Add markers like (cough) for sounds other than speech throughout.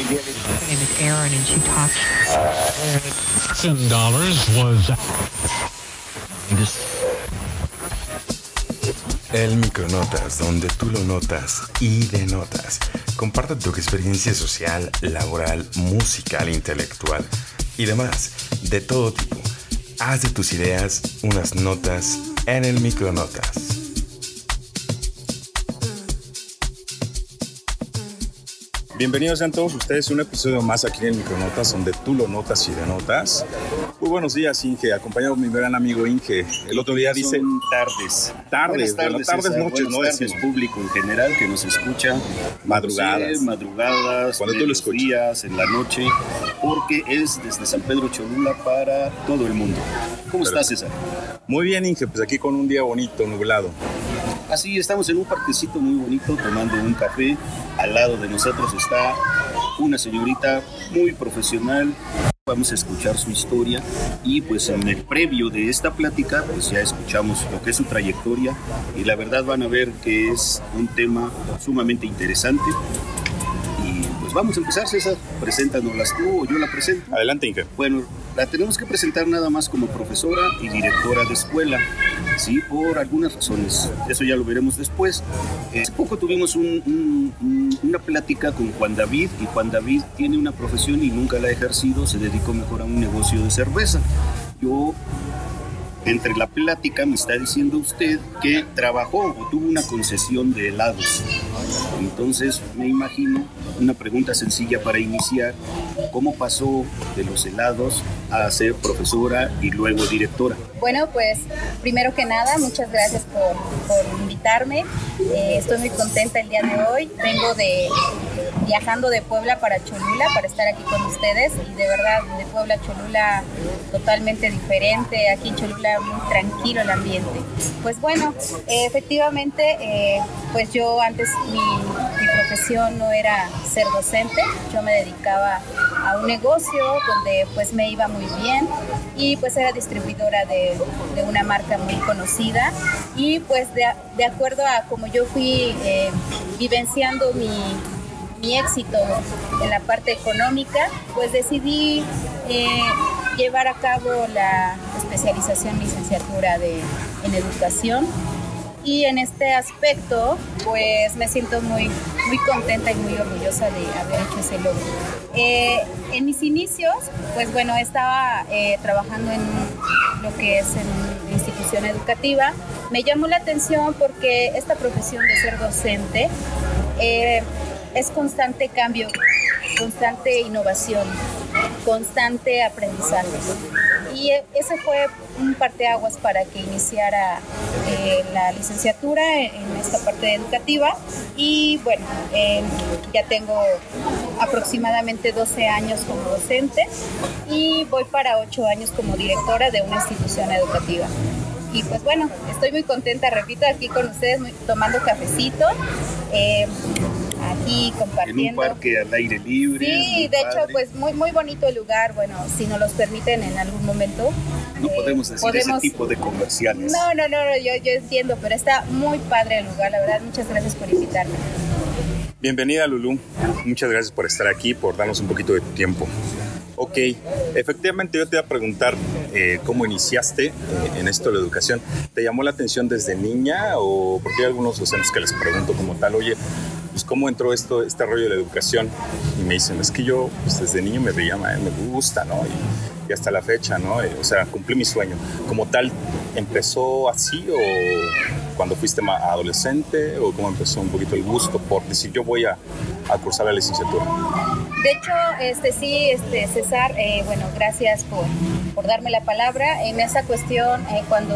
Her name is Erin, and she talks. dollars was El Micronotas, donde tú lo notas y denotas. Comparte tu experiencia social, laboral, musical, intelectual y demás, de todo tipo. Haz de tus ideas unas notas en el Micronotas. Bienvenidos sean todos ustedes a un episodio más aquí en Micronotas, donde tú lo notas y denotas. Muy buenos días, Inge, acompañado de mi gran amigo Inge. El otro día dice... Son tardes. Tardes, Buenas bueno, tardes, César. noches, ¿no? tardes, Decimos. público en general que nos escucha. Madrugadas. Sí, madrugadas, Cuando tú lo medios escuches. días, en la noche, porque es desde San Pedro Cholula para todo el mundo. ¿Cómo estás, César? Muy bien, Inge, pues aquí con un día bonito, nublado. Así estamos en un parquecito muy bonito tomando un café. Al lado de nosotros está una señorita muy profesional. Vamos a escuchar su historia y pues en el previo de esta plática pues ya escuchamos lo que es su trayectoria y la verdad van a ver que es un tema sumamente interesante. Y pues vamos a empezar César, preséntanoslas tú o yo la presento. Adelante, Inge. Bueno, la tenemos que presentar nada más como profesora y directora de escuela, sí, por algunas razones. Eso ya lo veremos después. Hace poco tuvimos un- un- un- una plática con Juan David y Juan David tiene una profesión y nunca la ha ejercido, se dedicó mejor a un negocio de cerveza. Yo entre la plática me está diciendo usted que trabajó o tuvo una concesión de helados. Entonces me imagino una pregunta sencilla para iniciar, ¿cómo pasó de los helados a ser profesora y luego directora? Bueno, pues primero que nada, muchas gracias por, por invitarme. Eh, estoy muy contenta el día de hoy. Vengo de viajando de Puebla para Cholula para estar aquí con ustedes y de verdad de Puebla a Cholula totalmente diferente. Aquí en Cholula muy tranquilo el ambiente. Pues bueno, eh, efectivamente, eh, pues yo antes mi, mi profesión no era ser docente, yo me dedicaba a un negocio donde pues me iba muy bien y pues era distribuidora de, de una marca muy conocida y pues de, de acuerdo a como yo fui eh, vivenciando mi, mi éxito en la parte económica, pues decidí eh, llevar a cabo la especialización licenciatura de, en educación y en este aspecto pues me siento muy, muy contenta y muy orgullosa de haber hecho ese logro. Eh, en mis inicios, pues bueno, estaba eh, trabajando en lo que es en institución educativa. Me llamó la atención porque esta profesión de ser docente es constante cambio, constante innovación, constante aprendizaje. Y eh, ese fue un parteaguas para que iniciara eh, la licenciatura en, esta parte educativa. Y bueno, ya tengo aproximadamente 12 años como docente y voy para 8 años como directora de una institución educativa. Y pues bueno, estoy muy contenta, repito, aquí con ustedes tomando cafecito, eh, aquí En un compartiendo. parque al aire libre. Sí, de hecho, padre. pues muy muy bonito el lugar. Bueno, si nos los permiten en algún momento. No eh, podemos decir podemos- ese tipo de comerciales. No, no, no, no, yo, yo entiendo, pero está muy padre el lugar, la verdad. Muchas gracias por invitarme. Bienvenida, Lulu. Muchas gracias por estar aquí, por darnos un poquito de tu tiempo. Ok, efectivamente yo te iba a preguntar eh, cómo iniciaste eh, en esto de la educación. ¿Te llamó la atención desde niña o porque hay algunos docentes que les pregunto como tal, oye, pues cómo entró esto, este rollo de la educación? Y me dicen, es que yo pues, desde niño me veía, me gusta, ¿no? Y, y hasta la fecha, ¿no? Eh, o sea, cumplí mi sueño. Como tal, ¿empezó así o cuando fuiste ma- adolescente o cómo empezó un poquito el gusto por decir yo voy a, a cursar la licenciatura? De hecho, este sí, este César, eh, bueno, gracias por, por darme la palabra. En esa cuestión, eh, cuando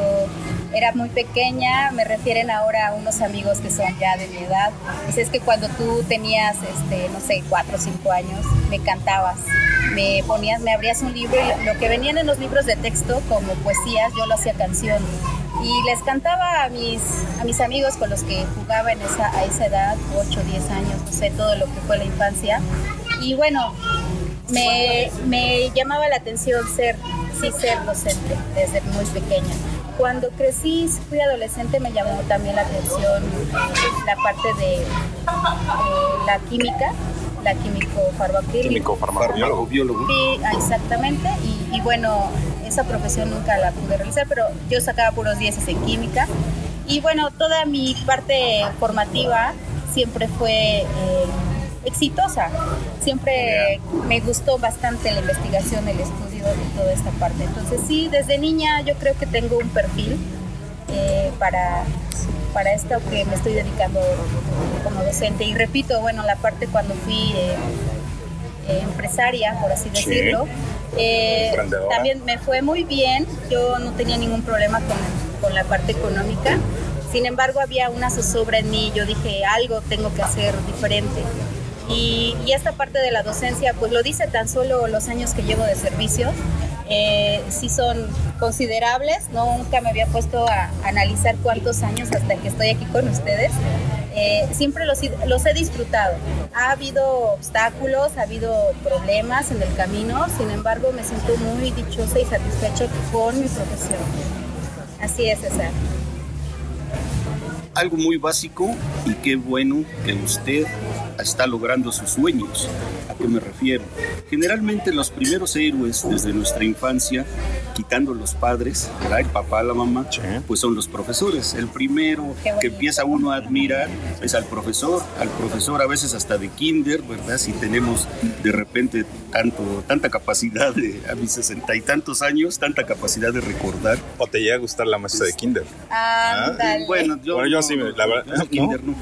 era muy pequeña, me refieren ahora a unos amigos que son ya de mi edad. Pues es que cuando tú tenías, este, no sé, cuatro o cinco años, me cantabas, me ponías, me abrías un libro y lo que venían en los libros de texto como poesías, yo lo hacía canción. Y les cantaba a mis, a mis amigos con los que jugaba en esa, a esa edad, 8, 10 años, no sé, todo lo que fue la infancia. Y bueno, me, me llamaba la atención ser, sí, ser docente desde muy pequeña. Cuando crecí, fui adolescente, me llamó también la atención la parte de eh, la química la químico farmacobiólogo. Químico farmacobiólogo. biólogo. Sí, exactamente. Y, y, bueno, esa profesión nunca la pude realizar, pero yo sacaba puros 10 en química. Y bueno, toda mi parte formativa siempre fue eh, exitosa. Siempre me gustó bastante la investigación, el estudio de toda esta parte. Entonces sí, desde niña yo creo que tengo un perfil eh, para, para esto que me estoy dedicando como docente. Y repito, bueno, la parte cuando fui eh, eh, empresaria, por así decirlo, también me fue muy bien. Yo no tenía ningún problema con, con la parte económica. Sin embargo, había una zozobra en mí. Yo dije, algo tengo que hacer diferente. Y, esta parte de la docencia, pues lo dice tan solo los años que llevo de servicio, eh, sí son considerables, nunca me había puesto a analizar cuántos años hasta que estoy aquí con ustedes. Eh, siempre los, los, he disfrutado. Ha habido obstáculos, ha habido problemas en el camino, sin embargo me siento muy dichosa y satisfecha con mi profesión. Así es, César algo muy básico y qué bueno que usted está logrando sus sueños. ¿A qué me refiero? Generalmente los primeros héroes desde nuestra infancia, quitando los padres, ¿verdad? el papá, la mamá, pues son los profesores. El primero que empieza uno a admirar es al profesor, al profesor a veces hasta de kinder, ¿verdad? Si tenemos de repente tanto, tanta capacidad de, a mis sesenta y tantos años, tanta capacidad de recordar. ¿O te llega a gustar la maestra de kinder? Ah, bueno, yo, bueno, yo sí, la verdad, kinder no.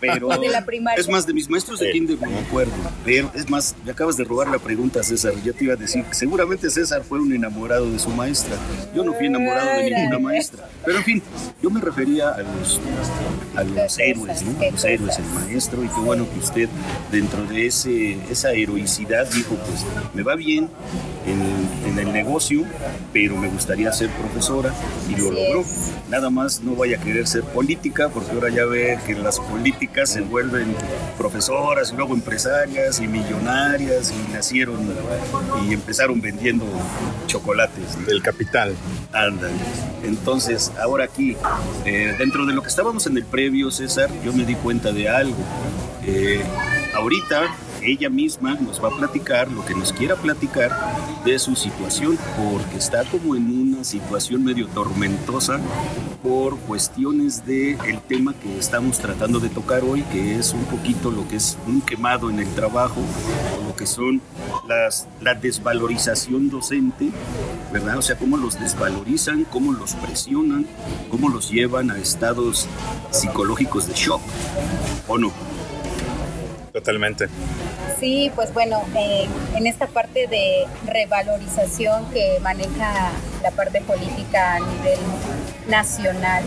Pero de la primaria. es más, de mis maestros de kinder no me acuerdo. Pero es más, me acabas de robar la pregunta, César. Yo te iba a decir que seguramente César fue un enamorado de su maestra. Yo no fui enamorado de ninguna maestra. Pero en fin, yo me refería a los, a los héroes, ¿no? Los héroes, el maestro. Y qué bueno que usted, dentro de ese, esa heroicidad, dijo, pues me va bien en, en el negocio, pero me gustaría ser profesora. Y lo logró. Nada más no vaya a querer ser política, porque ahora ya ve que las políticas se vuelven profesoras y luego empresarias y millonarias y nacieron y empezaron vendiendo chocolates. Del capital. Andan. Entonces, ahora aquí, eh, dentro de lo que estábamos en el previo, César, yo me di cuenta de algo. Eh, ahorita ella misma nos va a platicar lo que nos quiera platicar de su situación, porque está como en una situación medio tormentosa por cuestiones del el tema que estamos tratando de tocar hoy, que es un poquito lo que es un quemado en el trabajo, o lo que son las, la desvalorización docente, ¿verdad? O sea, cómo los desvalorizan, cómo los presionan, cómo los llevan a estados psicológicos de shock, ¿o no? Totalmente. Sí, pues bueno, eh, en esta parte de revalorización que maneja la parte política a nivel nacional,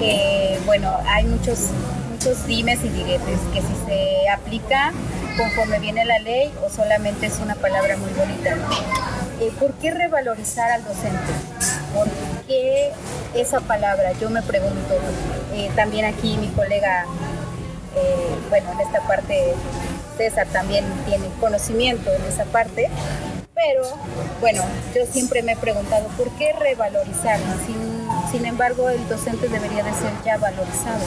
eh, bueno, hay muchos, muchos dimes y diretes que si se aplica conforme viene la ley o solamente es una palabra muy bonita. Eh, ¿Por qué revalorizar al docente? ¿Por qué esa palabra? Yo me pregunto, también aquí mi colega eh, bueno, en esta parte César también tiene conocimiento en esa parte, pero bueno, yo siempre me he preguntado por qué revalorizar, sin, embargo el docente debería de ser ya valorizado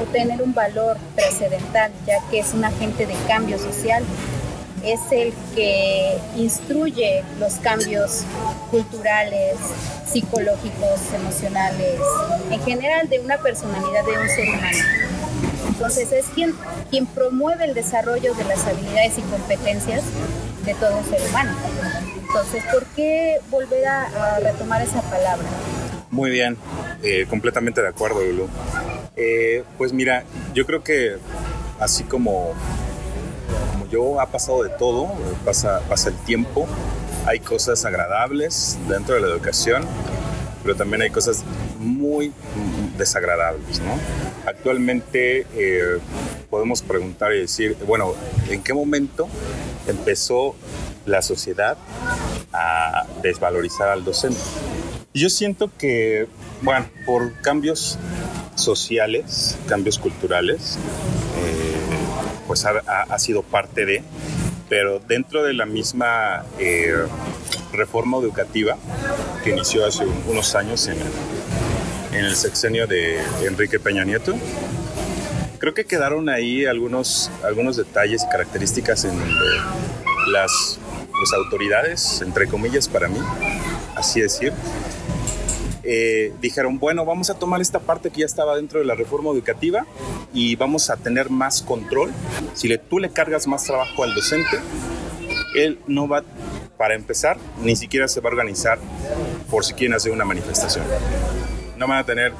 o tener un valor trascendental, ya que es un agente de cambio social es el que instruye los cambios culturales, psicológicos, emocionales, en general de una personalidad de un ser humano. Entonces es quien, quien promueve el desarrollo de las habilidades y competencias de todo ser humano. Entonces, ¿por qué volver a, retomar esa palabra? Muy bien, eh, completamente de acuerdo, Lulu. Eh, pues mira, yo creo que así como, como yo ha pasado de todo, pasa, pasa el tiempo, hay cosas agradables dentro de la educación, pero también hay cosas muy desagradables, ¿no? Actualmente eh, podemos preguntar y decir, bueno, ¿en qué momento empezó la sociedad a desvalorizar al docente? Yo siento que, bueno, por cambios sociales, cambios culturales, eh, pues ha, sido parte de, pero dentro de la misma eh, reforma educativa que inició hace unos años en, en el sexenio de Enrique Peña Nieto, Creo que quedaron ahí algunos, algunos detalles y características en donde las pues, autoridades, entre comillas para mí, así decir, eh, dijeron, bueno, vamos a tomar esta parte que ya estaba dentro de la reforma educativa y vamos a tener más control. Si le, tú le cargas más trabajo al docente, él no va, para empezar, ni siquiera se va a organizar por si quieren hacer una manifestación. No van a tener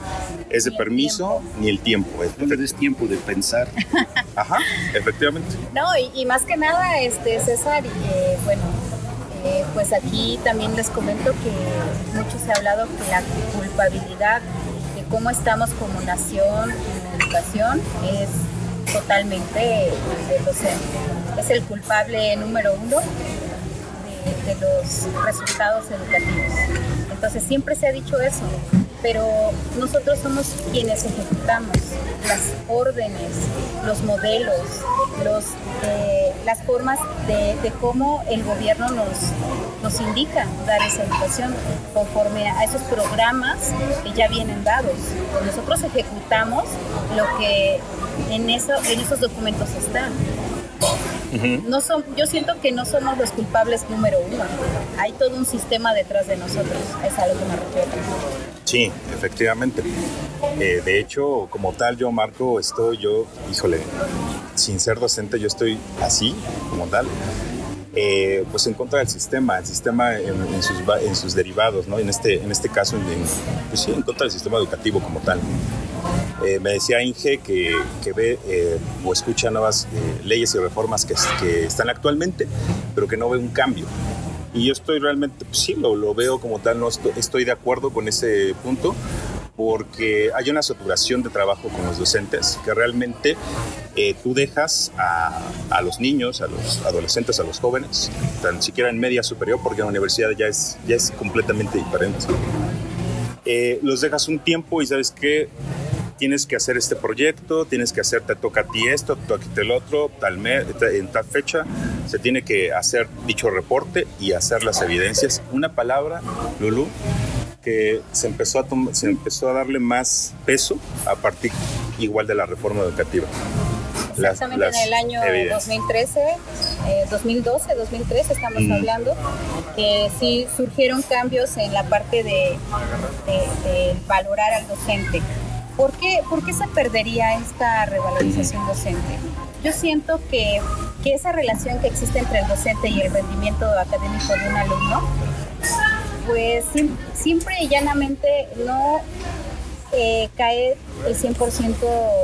ese Ni el permiso tiempo. ni el tiempo. No me des tiempo de pensar. (laughs) Ajá, efectivamente. No, y, y más que nada, este, César, y, eh, bueno, eh, pues aquí también les comento que mucho se ha hablado que la culpabilidad de cómo estamos como nación en educación es totalmente del docente. Es el culpable número uno de, de los resultados educativos. Entonces siempre se ha dicho eso, pero nosotros somos quienes ejecutamos las órdenes, los modelos, los, eh, las formas de, de cómo el gobierno nos, nos indica dar esa educación conforme a esos programas que ya vienen dados. Nosotros ejecutamos lo que en, eso, en esos documentos está. No son, yo siento que no somos los culpables número uno. Hay todo un sistema detrás de nosotros. Es a lo que me refiero. Sí, efectivamente. Eh, de hecho, como tal, yo, Marco, estoy yo, híjole, sin ser docente, yo estoy así, como tal, eh, pues en contra del sistema, el sistema en, en sus, en sus derivados, ¿no? En este, en este caso, en, pues sí, en contra del sistema educativo como tal. Eh, me decía Inge que, ve eh, o escucha nuevas eh, leyes y reformas que están actualmente, pero que no ve un cambio. Y yo estoy realmente, pues sí, lo, lo veo como tal, no estoy, estoy de acuerdo con ese punto, porque hay una saturación de trabajo con los docentes que realmente eh, tú dejas a, a los niños, a los adolescentes, a los jóvenes, tan siquiera en media superior, porque la universidad ya es, ya es completamente diferente. Eh, los dejas un tiempo y sabes que tienes que hacer este proyecto, tienes que hacer, te toca a ti esto, te toca a ti el otro, tal mes, en tal fecha, se tiene que hacer dicho reporte y hacer las evidencias. Una palabra, Lulu, que se empezó a, se empezó a darle más peso a partir igual de la reforma educativa. Las- Exactamente las en el año evidencias. 2013, eh, 2012, 2013 estamos Mm. hablando, que sí surgieron cambios en la parte de, de- de valorar al docente. ¿Por qué, ¿Por qué se perdería esta revalorización docente? Yo siento que, que esa relación que existe entre el docente y el rendimiento académico de un alumno, pues simple y llanamente no eh, cae el 100%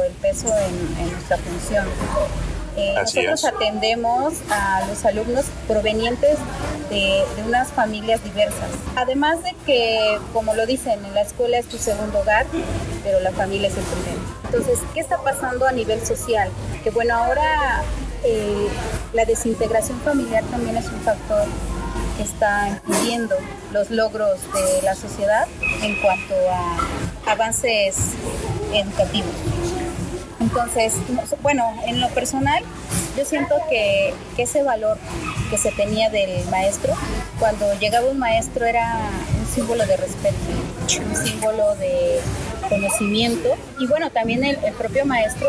el peso en, en nuestra función. Eh, nosotros es. atendemos a los alumnos provenientes de, de unas familias diversas. Además de que, como lo dicen, en la escuela es tu segundo hogar, pero la familia es el primero. Entonces, ¿qué está pasando a nivel social? Que bueno, ahora eh, la desintegración familiar también es un factor que está impidiendo los logros de la sociedad en cuanto a avances educativos. Entonces, no- bueno, en lo personal, yo siento que, ese valor que se tenía del maestro, cuando llegaba un maestro era un símbolo de respeto, un símbolo de conocimiento. Y bueno, también el, propio maestro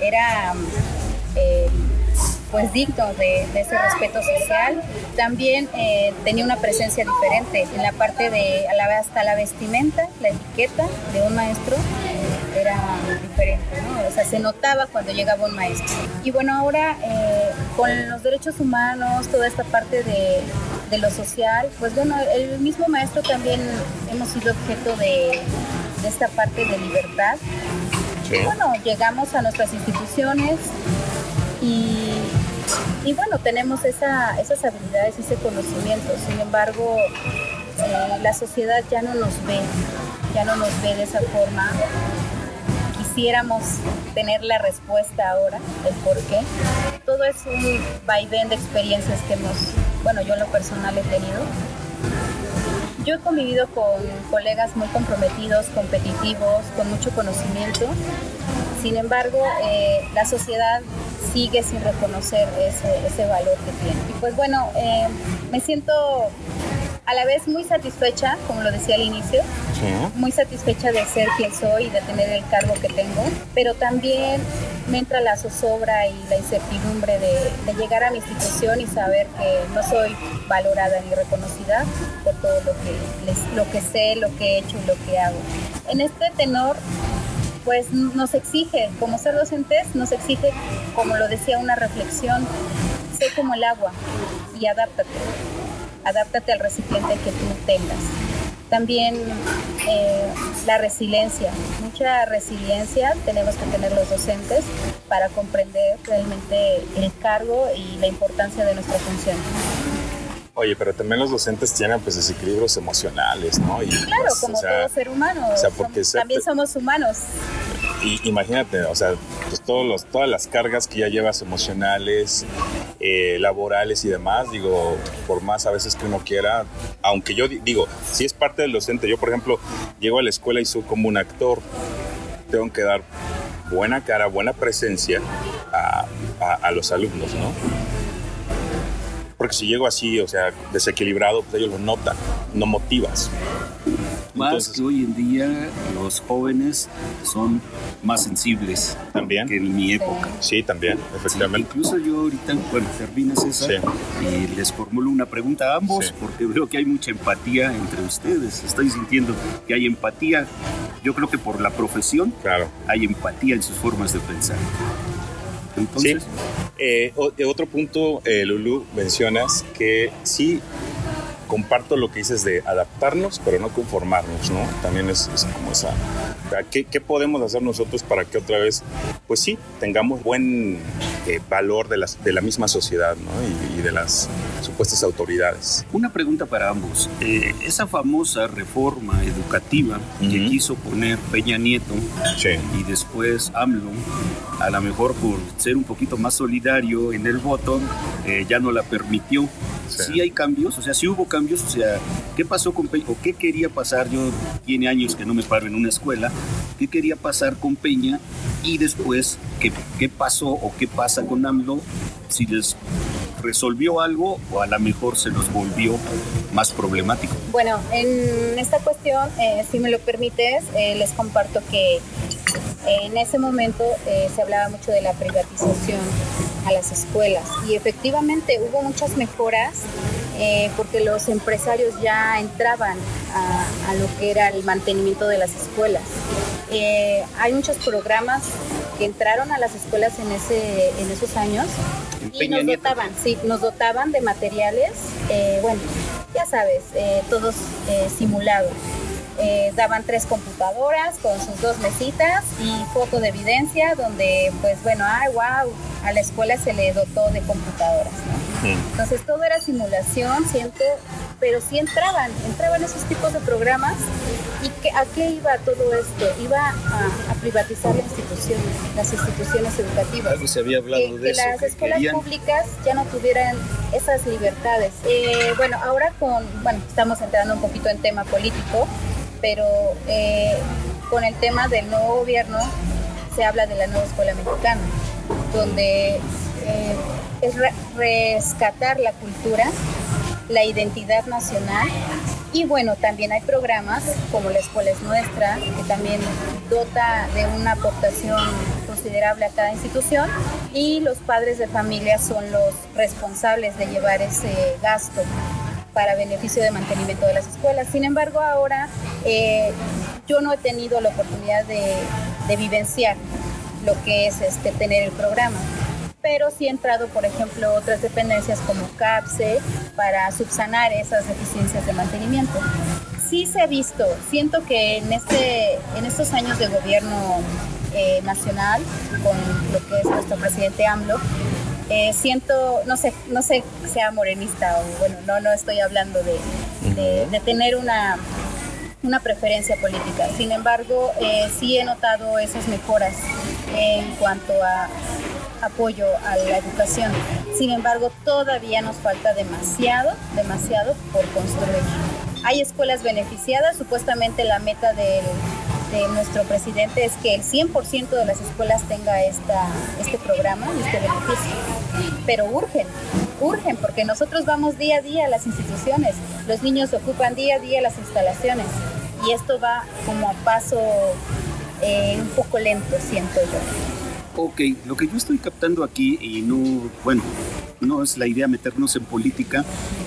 era eh, pues digno de, de ese respeto social. También eh, tenía una presencia diferente en la parte de hasta la vestimenta, la etiqueta de un maestro era diferente, ¿no? O sea, se notaba cuando llegaba un maestro. Y bueno, ahora eh, con los derechos humanos, toda esta parte de, de lo social, pues bueno, el mismo maestro también hemos sido objeto de, de esta parte de libertad. Sí. Bueno, llegamos a nuestras instituciones y, y bueno, tenemos esa, esas habilidades, ese conocimiento. Sin embargo, eh, la sociedad ya no nos ve, ya no nos ve de esa forma. Quisiéramos tener la respuesta ahora, el por qué. Todo es un vaivén de experiencias que hemos, bueno, yo en lo personal he tenido. Yo he convivido con colegas muy comprometidos, competitivos, con mucho conocimiento. Sin embargo, eh, la sociedad sigue sin reconocer ese, ese valor que tiene. Y pues bueno, eh, me siento a la vez muy satisfecha, como lo decía al inicio, muy satisfecha de ser quien soy y de tener el cargo que tengo, pero también me entra la zozobra y la incertidumbre de, llegar a mi institución y saber que no soy valorada ni reconocida por todo lo que, lo que sé, lo que he hecho y lo que hago. En este tenor, pues nos exige, como ser docentes, nos exige, como lo decía, una reflexión, sé como el agua y adáptate adáptate al recipiente que tú tengas. También eh, la resiliencia, mucha resiliencia tenemos que tener los docentes para comprender realmente el cargo y la importancia de nuestra función. Oye, pero también los docentes tienen pues desequilibrios emocionales, ¿no? Y, claro, pues, como todo ser humano. O sea, porque también somos humanos. Y imagínate, o sea, pues todos los, todas las cargas que ya llevas emocionales, eh, laborales y demás, digo, por más a veces que uno quiera, aunque yo digo, si es parte del docente, yo por ejemplo llego a la escuela y soy como un actor, tengo que dar buena cara, buena presencia a, a los alumnos, ¿no? Porque si llego así, o sea, desequilibrado, pues ellos lo notan, no motivas. Más que hoy en día los jóvenes son más sensibles también que en mi época. Sí, también, efectivamente. incluso yo ahorita, bueno, terminas esa y les formulo una pregunta a ambos porque veo que hay mucha empatía entre ustedes. Estoy sintiendo que hay empatía. Yo creo que por la profesión claro. hay empatía en sus formas de pensar. Entonces, sí. Eh, otro punto, eh, Lulu, mencionas que sí comparto lo que dices de adaptarnos, pero no conformarnos, ¿no? También es, como esa... ¿qué, ¿qué, podemos hacer nosotros para que otra vez, pues sí, tengamos buen eh, valor de, las, de la misma sociedad, ¿no? Y, de las supuestas autoridades. Una pregunta para ambos. Eh, esa famosa reforma educativa que quiso poner Peña Nieto y después AMLO, a lo mejor por ser un poquito más solidario en el voto, eh, ya no la permitió. Sí. hay cambios, o sea, sí hubo cambios, o sea, ¿qué pasó con Peña o qué quería pasar? Yo tiene años que no me paro en una escuela, ¿qué quería pasar con Peña y después qué, qué pasó o qué pasa con AMLO? Si les resolvió algo o a lo mejor se los volvió más problemático. Bueno, en esta cuestión, eh, si me lo permites, eh, les comparto que en ese momento eh, se hablaba mucho de la privatización a las escuelas y efectivamente hubo muchas mejoras eh, porque los empresarios ya entraban a, lo que era el mantenimiento de las escuelas. Eh, hay muchos programas que entraron a las escuelas en, ese, en esos años y nos dotaban, sí, nos dotaban de materiales, bueno, ya sabes, todos simulados. Eh, daban tres computadoras con sus dos mesitas y foto de evidencia donde pues bueno, ay wow, a la escuela se le dotó de computadoras. Entonces todo era simulación, siento, pero sí entraban, entraban esos tipos de programas y que, a qué iba todo esto? Iba a, privatizar la institución, las instituciones educativas. se había hablado que, de que las escuelas públicas ya no tuvieran esas libertades. Eh, bueno, ahora con, bueno, estamos entrando un poquito en tema político, pero eh, con el tema del nuevo gobierno se habla de la nueva escuela mexicana, donde eh, es rescatar la cultura, la identidad nacional y bueno, también hay programas como la escuela es nuestra, que también dota de una aportación considerable a cada institución y los padres de familia son los responsables de llevar ese gasto para beneficio de mantenimiento de las escuelas. Sin embargo, ahora eh, yo no he tenido la oportunidad de, vivenciar lo que es este, tener el programa pero sí he entrado, por ejemplo, otras dependencias como CAPSE para subsanar esas deficiencias de mantenimiento. Sí se ha visto, siento que en, este, en estos años de gobierno eh, nacional, con lo que es nuestro presidente AMLO, eh, siento, no sé, no sé sea morenista o bueno, no, no estoy hablando de, de, tener una, una preferencia política. Sin embargo, eh, sí he notado esas mejoras en cuanto a apoyo a la educación. Sin embargo, todavía nos falta demasiado, demasiado por construir. Hay escuelas beneficiadas, supuestamente la meta del nuestro presidente es que el 100% de las escuelas tenga esta, este programa, este beneficio. Pero urgen, urgen, porque nosotros vamos día a día a las instituciones, los niños ocupan día a día las instalaciones y esto va como a paso eh, un poco lento, siento yo. Ok, lo que yo estoy captando aquí, y no, bueno, no es la idea meternos en política,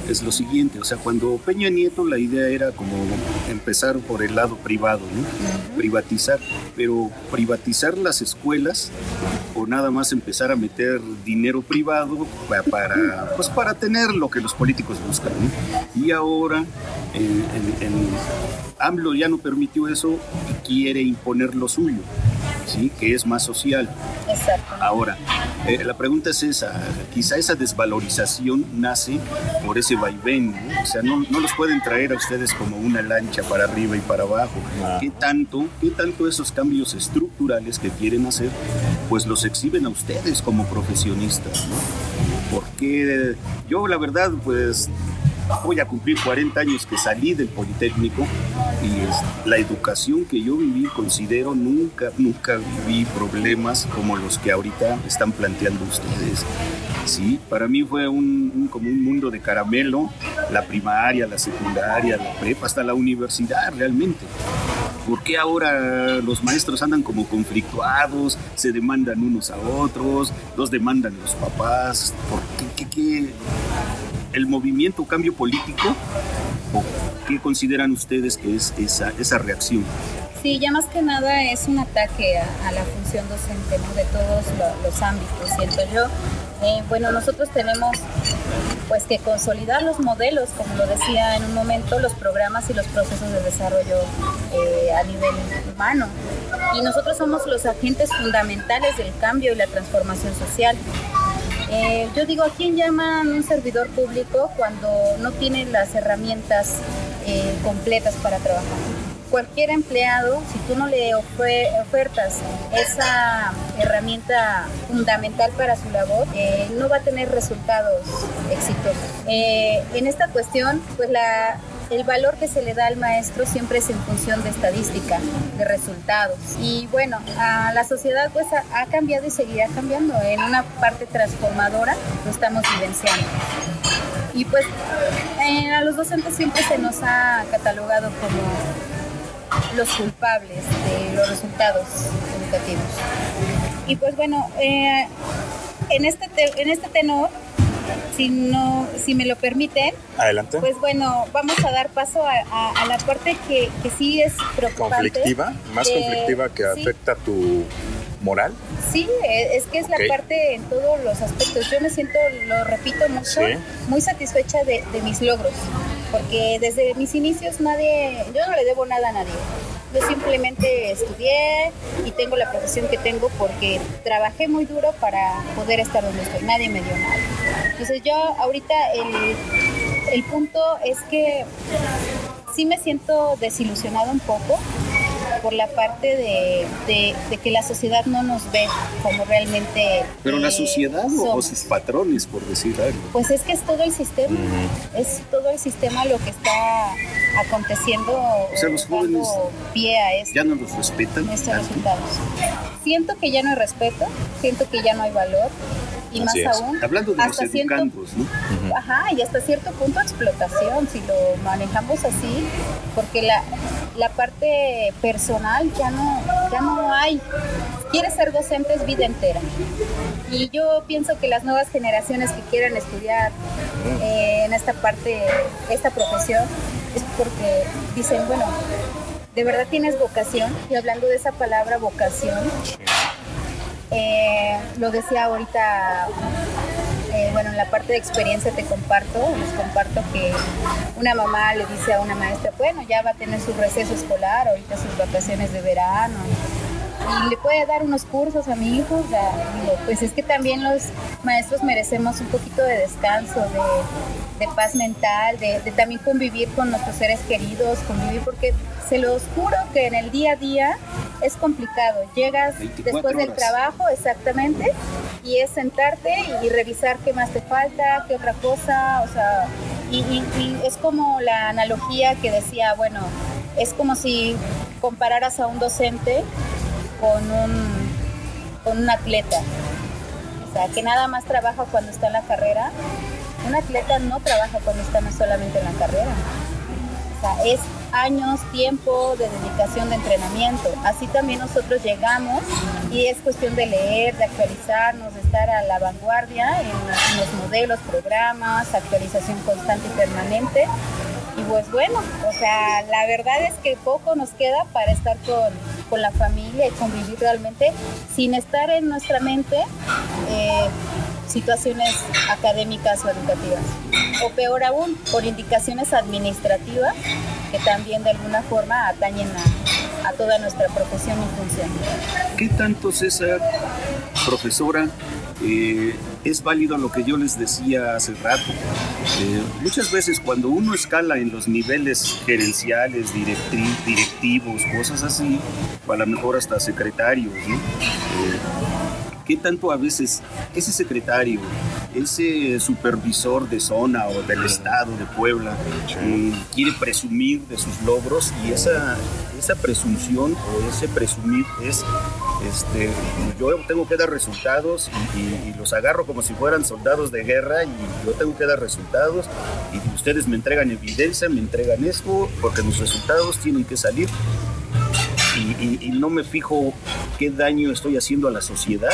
es lo siguiente, o sea, cuando Peña Nieto la idea era como empezar por el lado privado, ¿no? Privatizar, pero privatizar las escuelas o nada más empezar a meter dinero privado para, pues para tener lo que los políticos buscan, ¿no? Y ahora en, en AMLO ya no permitió eso y quiere imponer lo suyo, ¿sí? que es más social. Exacto. Ahora, eh, la pregunta es esa, quizá esa desvalorización nace por ese vaivén, ¿no? o sea, no, no, los pueden traer a ustedes como una lancha para arriba y para abajo. Ah. ¿Qué tanto, qué tanto esos cambios estructurales que quieren hacer, pues los exhiben a ustedes como profesionistas? ¿no? Porque yo la verdad, pues voy a cumplir 40 años que salí del Politécnico y la educación que yo viví, considero, nunca, nunca viví problemas como los que ahorita están planteando ustedes. Sí, para mí fue un, como un mundo de caramelo, la primaria, la secundaria, la prepa, hasta la universidad realmente. ¿Por qué ahora los maestros andan como conflictuados, se demandan unos a otros, los demandan los papás? ¿Por qué, qué, qué? El movimiento cambio político qué consideran ustedes que es esa, esa reacción? Sí, ya más que nada es un ataque a, la función docente de todos lo, los ámbitos, siento yo. Eh, bueno, nosotros tenemos pues que consolidar los modelos, como lo decía en un momento, los programas y los procesos de desarrollo eh, a nivel humano. Y nosotros somos los agentes fundamentales del cambio y la transformación social. Eh, yo digo, ¿a quién llaman un servidor público cuando no tiene las herramientas eh, completas para trabajar? Cualquier empleado, si tú no le ofertas esa herramienta fundamental para su labor, eh, no va a tener resultados exitosos. En esta cuestión, pues la, el valor que se le da al maestro siempre es en función de estadística, de resultados. Y bueno, a la sociedad pues ha, cambiado y seguirá cambiando. En una parte transformadora lo estamos vivenciando. Y pues eh, a los docentes siempre se nos ha catalogado como los culpables de los resultados educativos. Y pues bueno, eh, en, este te, en este tenor si no, si me lo permiten. Adelante. Pues bueno, vamos a dar paso a, a, a la parte que, que, sí es preocupante. Conflictiva, más Eh, conflictiva que sí. afecta tu moral. Sí, eh, es que es la parte en todos los aspectos. Yo me siento, lo repito mucho, Sí. muy satisfecha de, de mis logros, porque desde mis inicios nadie, yo no le debo nada a nadie. Yo simplemente estudié y tengo la profesión que tengo porque trabajé muy duro para poder estar donde estoy. Nadie me dio nada. Entonces yo ahorita el, el punto es que sí me siento desilusionada un poco por la parte de, de, de que la sociedad no nos ve como realmente... Pero la eh, sociedad o sus patrones, por decir algo. Pues es que es todo el sistema, es todo el sistema lo que está aconteciendo o sea, los jóvenes pie a esto, Ya no los respetan. estos resultados. Siento que ya no hay respeto, siento que ya no hay valor y Así más es. aún Hablando de los hasta cierto educandos, ¿no? Ajá, y hasta cierto punto explotación, si lo manejamos así, porque la, la parte personal ya no, ya no hay. Quieres ser docente es vida entera. Y yo pienso que las nuevas generaciones que quieran estudiar eh, en esta parte, esta profesión, es porque dicen, bueno, de verdad tienes vocación, y hablando de esa palabra vocación, eh, lo decía ahorita, eh, bueno, en la parte de experiencia te comparto, les comparto que una mamá le dice a una maestra, bueno, ya va a tener su receso escolar, ahorita sus vacaciones de verano, y le puede dar unos cursos a mi hijo, digo, pues es que también los maestros merecemos un poquito de descanso, de, de paz mental, de, de también convivir con nuestros seres queridos, convivir, porque se los juro que en el día a día es complicado. Llegas 24 después del trabajo, exactamente, y es sentarte y revisar qué más te falta, qué otra cosa, o sea, y, y- y es como la analogía que decía, bueno, es como si compararas a un docente con un, con un atleta. O sea, que nada más trabaja cuando está en la carrera un atleta no trabaja esto no solamente en la carrera. Sea, es años, tiempo de dedicación de entrenamiento. Así también nosotros llegamos y es cuestión de leer, de actualizarnos, de estar a la vanguardia en, en los modelos, programas, actualización constante y permanente. Y pues bueno, o sea, la verdad es que poco nos queda para estar con, con la familia y convivir realmente sin estar en nuestra mente eh, situaciones académicas o educativas. O peor aún, por indicaciones administrativas que también de alguna forma atañen a, a toda nuestra profesión y función. ¿Qué tanto, César, profesora, eh, es válido lo que yo les decía hace rato? Eh, muchas veces cuando uno escala en los niveles gerenciales, directivos, cosas así, o a lo mejor hasta secretarios, ¿no? Eh, ¿Qué tanto a veces ese secretario, ese supervisor de zona o del estado de Puebla eh, quiere presumir de sus logros y esa, esa presunción o ese presumir es, este, yo tengo que dar resultados y, y- y los agarro como si fueran soldados de guerra y yo tengo que dar resultados y ustedes me entregan evidencia, me entregan esto porque los resultados tienen que salir y, y- y no me fijo qué daño estoy haciendo a la sociedad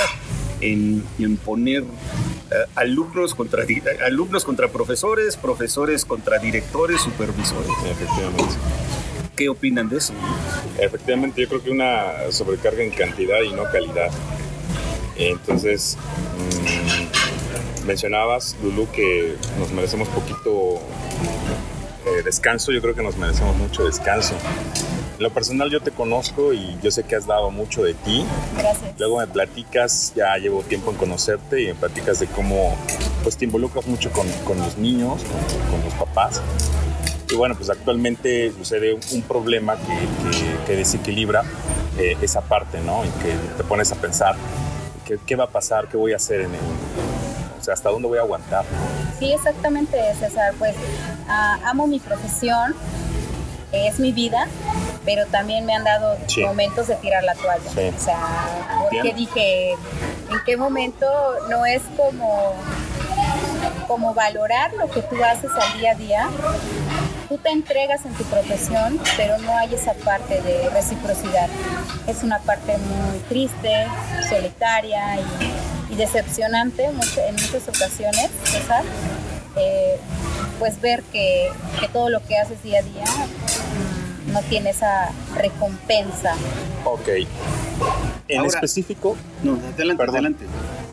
en, en poner eh, alumnos, contra, alumnos contra profesores, profesores contra directores, supervisores. Efectivamente. ¿Qué opinan de eso? Efectivamente, yo creo que una sobrecarga en cantidad y no calidad. Entonces, mm, mencionabas, Lulu, que nos merecemos poquito eh, descanso. Yo creo que nos merecemos mucho descanso. En lo personal, yo te conozco y yo sé que has dado mucho de ti. Gracias. Luego me platicas, ya llevo tiempo en conocerte y me platicas de cómo pues, te involucras mucho con, con los niños, con, con los papás. Y bueno, pues actualmente sucede un, un problema que, que- que desequilibra eh, esa parte, ¿no? Y que te pones a pensar, ¿qué, qué va a pasar? ¿Qué voy a hacer? En el, o sea, ¿hasta dónde voy a aguantar? Sí, exactamente, César. Pues ah, amo mi profesión, es mi vida, pero también me han dado Sí. momentos de tirar la toalla. Sí. O sea, porque dije, ¿en qué momento no es como, como valorar lo que tú haces al día a día? Tú te entregas en tu profesión, pero no hay esa parte de reciprocidad. Es una parte muy triste, solitaria y, y decepcionante mucho- en muchas ocasiones, César. Eh, pues ver que, que todo lo que haces día a día no tiene esa recompensa. Ok. En Ahora- específico, No, adelante, Perdón. adelante.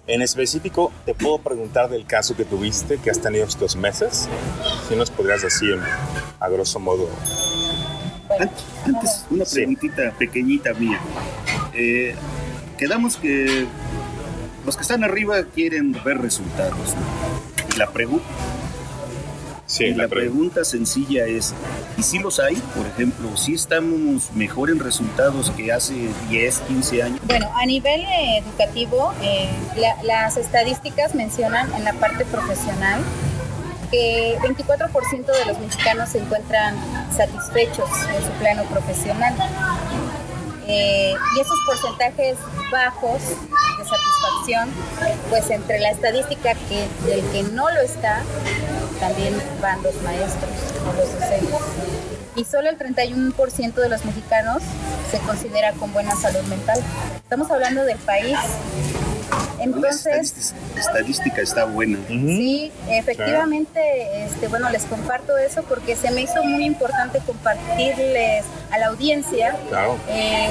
en específico, te puedo preguntar del caso que tuviste, que has tenido estos meses. Si nos podrías decir, a grosso modo, Bueno, An- Antes, una Sí. preguntita pequeñita mía. Eh, quedamos que los que están arriba quieren ver resultados. ¿no? Y la pregunta sí, Y la, la pregunta. sencilla es, ¿y si los hay? Por ejemplo, si estamos mejor en resultados que hace 10, 15 años? Bueno, a nivel eh, educativo, eh, la- las estadísticas mencionan en la parte profesional que 24% de los mexicanos se encuentran satisfechos en su plano profesional. Eh, y esos porcentajes bajos de satisfacción, pues entre la estadística que del que no lo está, también van los maestros o los docentes. Y solo el 31% de los mexicanos se considera con buena salud mental. Estamos hablando del país. La Entonces, estadística, estadística está buena. Sí, efectivamente, este, bueno, les comparto eso porque se me hizo muy importante compartirles a la audiencia Claro. eh,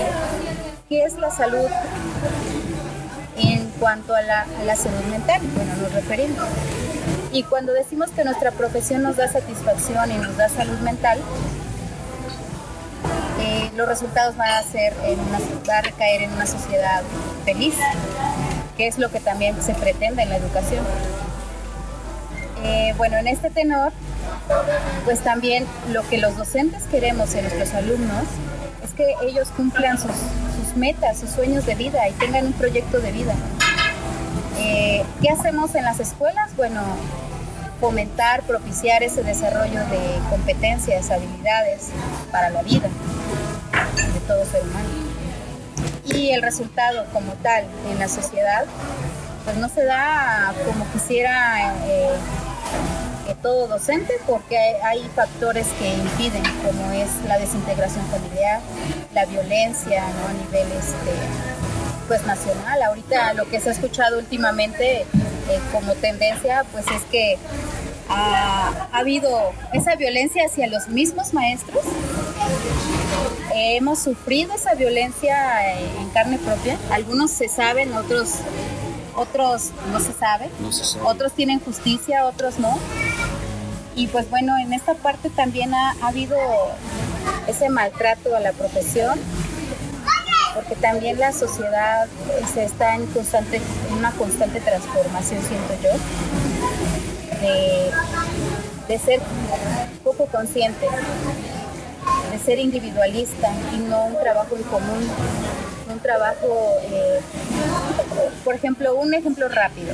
qué es la salud en cuanto a la, a la salud mental, bueno, nos referimos. Y cuando decimos que nuestra profesión nos da satisfacción y nos da salud mental, eh, los resultados van a ser en una, va a recaer en una sociedad feliz, que es lo que también se pretende en la educación. Eh, bueno, en este tenor, pues también lo que los docentes queremos en nuestros alumnos es que ellos cumplan sus, sus metas, sus sueños de vida y tengan un proyecto de vida. Eh, ¿Qué hacemos en las escuelas? Bueno, fomentar, propiciar ese desarrollo de competencias, habilidades para la vida de todo ser humano. Y el resultado como tal en la sociedad, pues no se da como quisiera eh, todo docente porque hay factores que impiden, como es la desintegración familiar, la violencia a nivel este, pues, nacional. Ahorita lo que se ha escuchado últimamente eh, como tendencia pues es que ha, habido esa violencia hacia los mismos maestros. Hemos sufrido esa violencia en carne propia. Algunos se saben, otros otros no se sabe, otros tienen justicia, otros no. Y pues bueno, en esta parte también ha, habido ese maltrato a la profesión, porque también la sociedad se está en, constante, en una constante transformación, siento yo, de, de ser poco consciente, de ser individualista y no un trabajo en común un trabajo, eh, por ejemplo, un ejemplo rápido.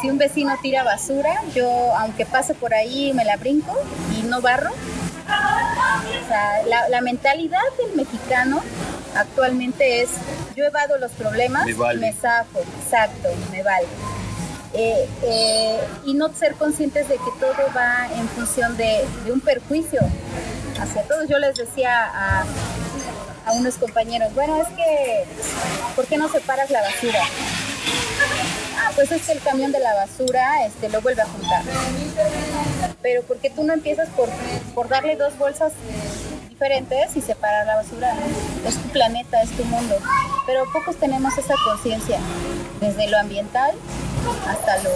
Si un vecino tira basura, yo aunque pase por ahí me la brinco y no barro. O sea, la, mentalidad del mexicano actualmente es yo evado los problemas, me, me zafo, exacto, me vale. Eh, eh, y no ser conscientes de que todo va en función de, de un perjuicio todos. Yo les decía a, a unos compañeros, bueno, es que, ¿por qué no separas la basura? Ah, pues es que el camión de la basura este, lo vuelve a juntar. Pero ¿por qué tú no empiezas por, por darle dos bolsas diferentes y separar la basura? Es tu planeta, es tu mundo. Pero pocos tenemos esa conciencia, desde lo ambiental hasta lo,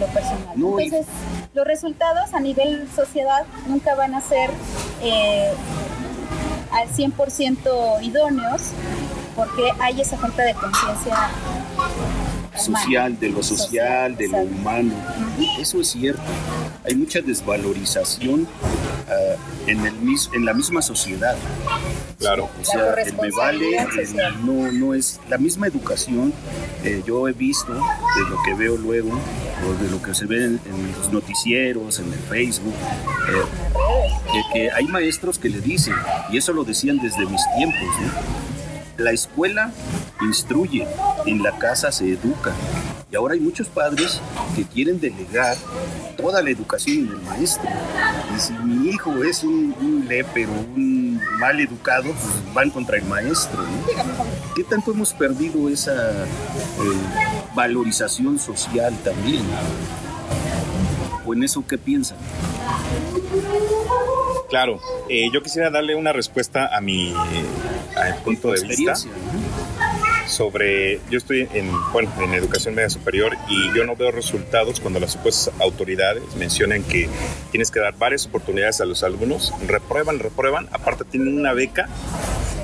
lo, personal. Entonces, los resultados a nivel sociedad nunca van a ser eh, al 100% idóneos porque hay esa falta de conciencia social, de lo social, de lo humano. Eso es cierto. Hay mucha desvalorización ah, en, el, en la misma sociedad. Claro. O sea, el me vale no, no es la misma educación. Eh, yo he visto de lo que veo luego, o de lo que se ve en, los noticieros, en el Facebook, eh, que hay maestros que le dicen, y eso lo decían desde mis tiempos, la escuela instruye, en la casa se educa. Y ahora hay muchos padres que quieren delegar toda la educación en el maestro. Y si mi hijo es un, un lepero, un mal educado, pues van contra el maestro. ¿Qué tanto hemos perdido esa eh, valorización social también? ¿O en eso qué piensan? Claro, eh, yo quisiera darle una respuesta a mi punto de vista sobre, yo estoy en, bueno, en educación media superior y yo no veo resultados cuando las supuestas autoridades mencionan que tienes que dar varias oportunidades a los alumnos, reprueban, reprueban, aparte tienen una beca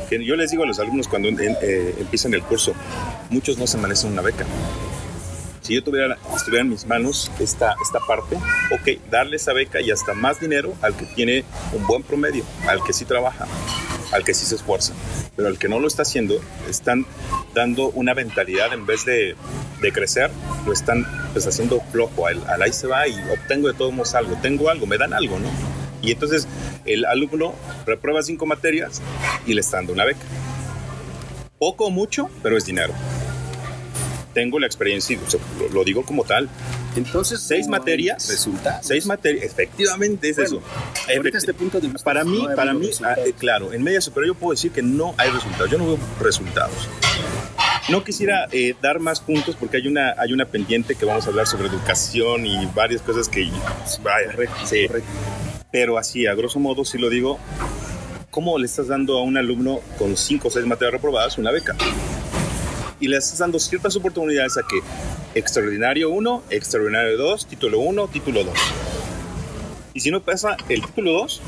que yo les digo a los alumnos cuando eh, empiezan el curso, muchos no se merecen una beca. Si yo tuviera, estuviera en mis manos esta, esta parte, ok, darle esa beca y hasta más dinero al que tiene un buen promedio, al que sí trabaja al que sí se esfuerza, pero al que no lo está haciendo, están dando una mentalidad en vez de, de crecer, lo están pues, haciendo flojo, al, al, ahí se va y obtengo de todos modos algo, tengo algo, me dan algo, ¿no? Y entonces el alumno reprueba cinco materias y le está dando una beca. Poco o mucho, pero es dinero. Tengo la experiencia, lo digo como tal, entonces, seis materias. Resultados. Seis materias, efectivamente es eso. este punto de para mí, para mí, ah, claro, en media superior yo puedo decir que no hay resultados. Yo no veo resultados. No quisiera eh, dar más puntos porque hay una, hay una pendiente que vamos a hablar sobre educación y varias cosas que... Vaya, sí. Pero así, a grosso modo, si lo digo, ¿cómo le estás dando a un alumno con cinco o seis materias reprobadas una beca? Y le estás dando ciertas oportunidades a que extraordinario 1, extraordinario 2, título 1, título 2. Y si no pasa el título 2,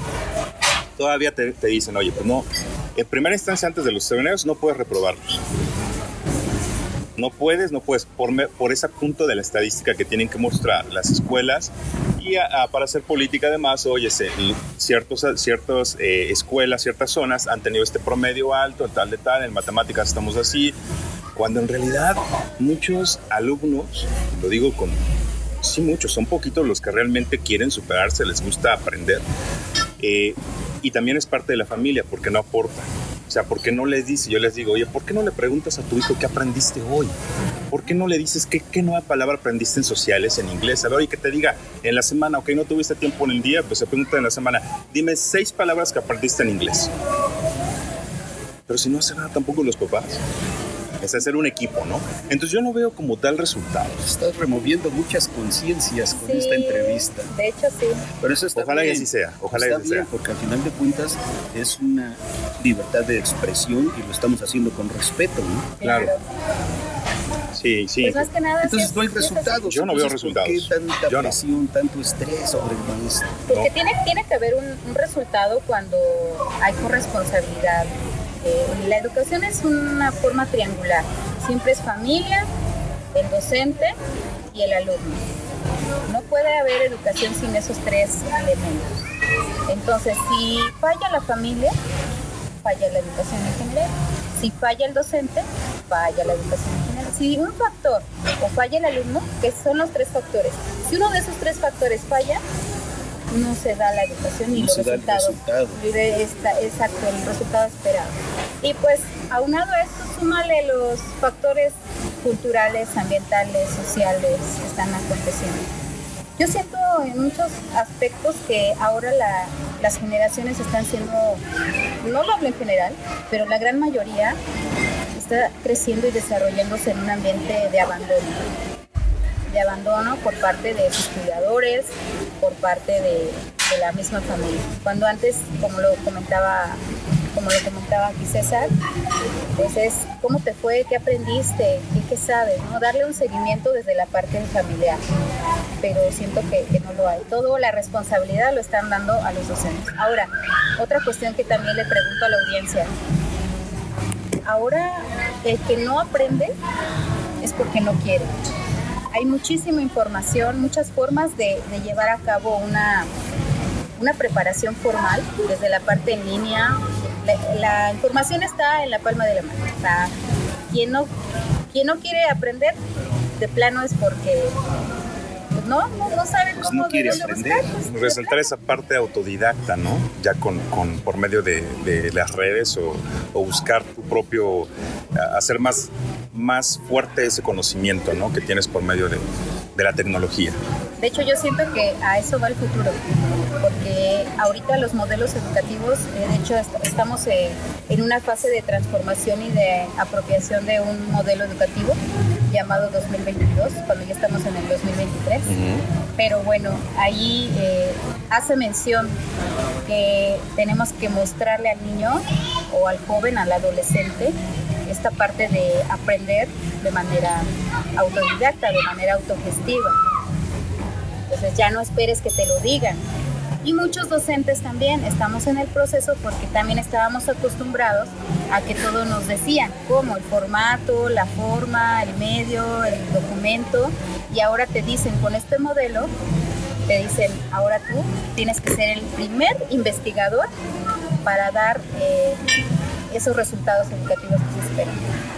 todavía te, te, dicen, oye, pues no, en primera instancia antes de los extraordinarios no puedes reprobarlos. No puedes, no puedes, por, por ese punto de la estadística que tienen que mostrar las escuelas y para hacer política además, oye, ciertos, ciertas eh, escuelas, ciertas zonas han tenido este promedio alto, tal de tal, en matemáticas estamos así, cuando en realidad muchos alumnos, lo digo con, sí muchos, son poquitos los que realmente quieren superarse, les gusta aprender. Eh, y también es parte de la familia porque no aporta. O sea, ¿por qué no les dices? Yo les digo, oye, ¿por qué no le preguntas a tu hijo qué aprendiste hoy? ¿Por qué no le dices qué, qué nueva palabra aprendiste en sociales, en inglés? A ver, oye, que te diga en la semana, ok, no tuviste tiempo en el día, pues se pregunta en la semana, dime seis palabras que aprendiste en inglés. Pero si no hace nada tampoco los papás es hacer un equipo, ¿no? Entonces yo no veo como tal resultado. Estás removiendo muchas conciencias con Sí, esta entrevista. De hecho, sí. Pero eso está Ojalá y bien. así sea, ojalá y está así bien, sea. porque al final de cuentas es una libertad de expresión y lo estamos haciendo con respeto, ¿no? Claro. Sí, sí. Pues más que nada. Entonces sí, no hay así. resultados. Yo no veo Entonces, ¿por resultados. qué tanta Yo no. presión, tanto estrés sobre el maestro? Porque No. tiene, tiene que haber un, un resultado cuando hay corresponsabilidad. Eh, la educación es una forma triangular. Siempre es familia, el docente y el alumno. No puede haber educación sin esos tres elementos. Entonces, si falla la familia, falla la educación en general. Si falla el docente, falla la educación en general. Si un factor o falla el alumno, que son los tres factores, si uno de esos tres factores falla, no se da la educación y No los resultados. resultado. y de esta- exacto, el resultado esperado. Y pues, aunado a esto, súmale los factores culturales, ambientales, sociales que están aconteciendo. Yo siento en muchos aspectos que ahora la- las generaciones están siendo, no lo hablo en general, pero la gran mayoría está creciendo y desarrollándose en un ambiente de abandono de abandono por parte de sus cuidadores, por parte de, la misma familia. Cuando antes, como lo comentaba, como lo comentaba aquí César, pues es cómo te fue, qué aprendiste, qué, qué sabes, ¿no? Darle un seguimiento desde la parte familiar. Pero siento que, que no lo hay. Todo la responsabilidad lo están dando a los docentes. Ahora, otra cuestión que también le pregunto a la audiencia. Ahora, el que no aprende es porque no quiere hay muchísima información, muchas formas de, llevar a cabo una, una preparación formal, desde la parte en línea. La, información está en la palma de la mano. No, quien no quiere aprender, de plano es porque pues no, no, no sabe Pues cómo no quiere aprender. buscar, pues, resaltar esa parte autodidacta, ¿no? Ya con, con- por medio de, de las redes o, o buscar tu propio, hacer más, más fuerte ese conocimiento, ¿no? Que tienes por medio de, de la tecnología. De hecho, yo siento que a eso va el futuro, porque ahorita los modelos educativos, eh, de hecho, est- estamos eh, en una fase de transformación y de apropiación de un modelo educativo llamado 2022, cuando ya estamos en el 2023. Pero bueno, ahí eh, hace mención que tenemos que mostrarle al niño o al joven, al adolescente, esta parte de aprender de manera autodidacta, de manera autogestiva. Entonces ya no esperes que te lo digan. Y muchos docentes también estamos en el proceso porque también estábamos acostumbrados a que todo nos decían, como el formato, la forma, el medio, el documento, y ahora te dicen con este modelo, te dicen, ahora tú tienes que ser el primer investigador para dar eh, esos resultados educativos que se esperan.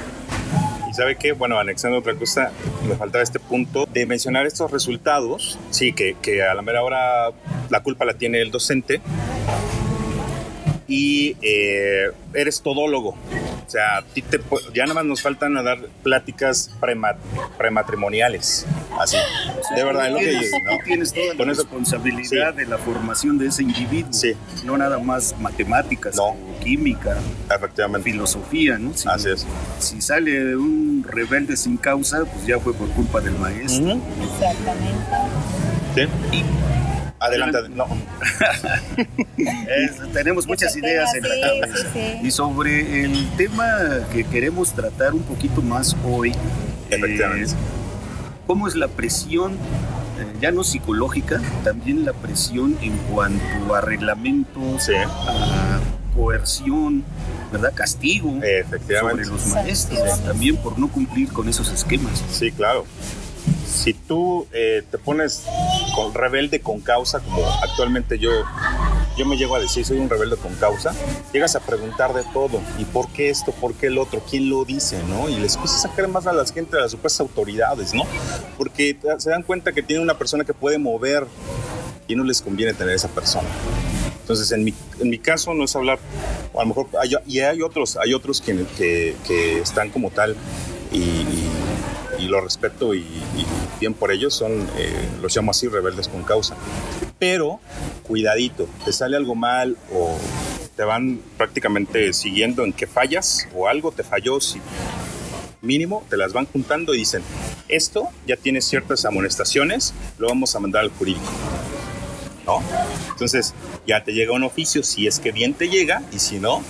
Y sabe qué, bueno, anexando otra cosa, me faltaba este punto de mencionar estos resultados, sí, que, que a la mera hora la culpa la tiene el docente y eh, eres todólogo. O sea, a ti te ya nada más nos faltan a dar pláticas prema- prematrimoniales, así. De verdad, es lo que tienes, ¿no? tienes toda la responsabilidad sí. de la formación de ese individuo. Sí. No nada más matemáticas, No. o química, Efectivamente. filosofía, ¿no? Si, Así es. si sale un rebelde sin causa, pues ya fue por culpa del maestro. Ujú. Exactamente. Sí. Adelante, ad- no. (laughs) Es- tenemos muchas ideas tema, en sí, la cabeza. sí, sí. Y sobre el tema que queremos tratar un poquito más hoy, Efectivamente. eh, ¿cómo es la presión, eh, ya no psicológica, también la presión en cuanto a reglamentos, Sí. a coerción, ¿verdad? Castigo sobre Efectivamente. los maestros, también por no cumplir con esos esquemas. Sí, claro. Si tú eh, te pones rebelde con causa, como actualmente yo, yo me llego a decir, soy un rebelde con causa, llegas a preguntar de todo. ¿Y por qué esto? ¿Por qué el otro? ¿Quién lo dice? ¿no? Y les empiezas a sacar más a la gente de las supuestas autoridades, ¿no? Porque se dan cuenta que tiene una persona que puede mover y no les conviene tener esa persona. Entonces, en mi, en mi caso no es hablar, a lo mejor, y hay otros, hay otros que, que, están como tal y, y lo respeto y, bien por ellos, son, eh, los llamo así, rebeldes con causa. Pero, cuidadito, te sale algo mal o te van prácticamente siguiendo en que fallas o algo te falló, si mínimo te las van juntando y dicen, esto ya tiene ciertas amonestaciones, lo vamos a mandar al jurídico. Entonces ya te llega un oficio, si es que bien te llega, y si no,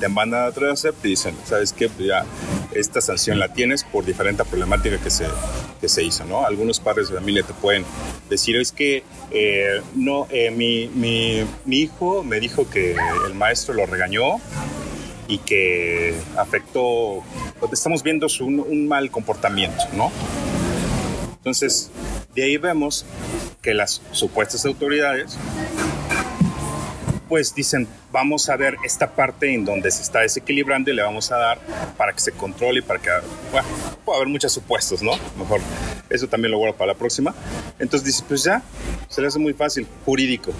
te mandan a atrás y dicen, ¿sabes qué? Pues ya esta sanción la tienes por diferente problemática que se, que se hizo, ¿no? Algunos padres de familia te pueden decir, es que eh, no, eh, mi, mi, hijo me dijo que el maestro lo regañó y que afectó, pues, estamos viendo un, un, mal comportamiento, ¿no? Entonces, de ahí vemos que las supuestas autoridades pues dicen, vamos a ver esta parte en donde se está desequilibrando y le vamos a dar para que se controle y para que, bueno, puede haber muchos supuestos, ¿no? Mejor, eso también lo guardo para la próxima. Entonces dice, pues ya, se le hace muy fácil, jurídico.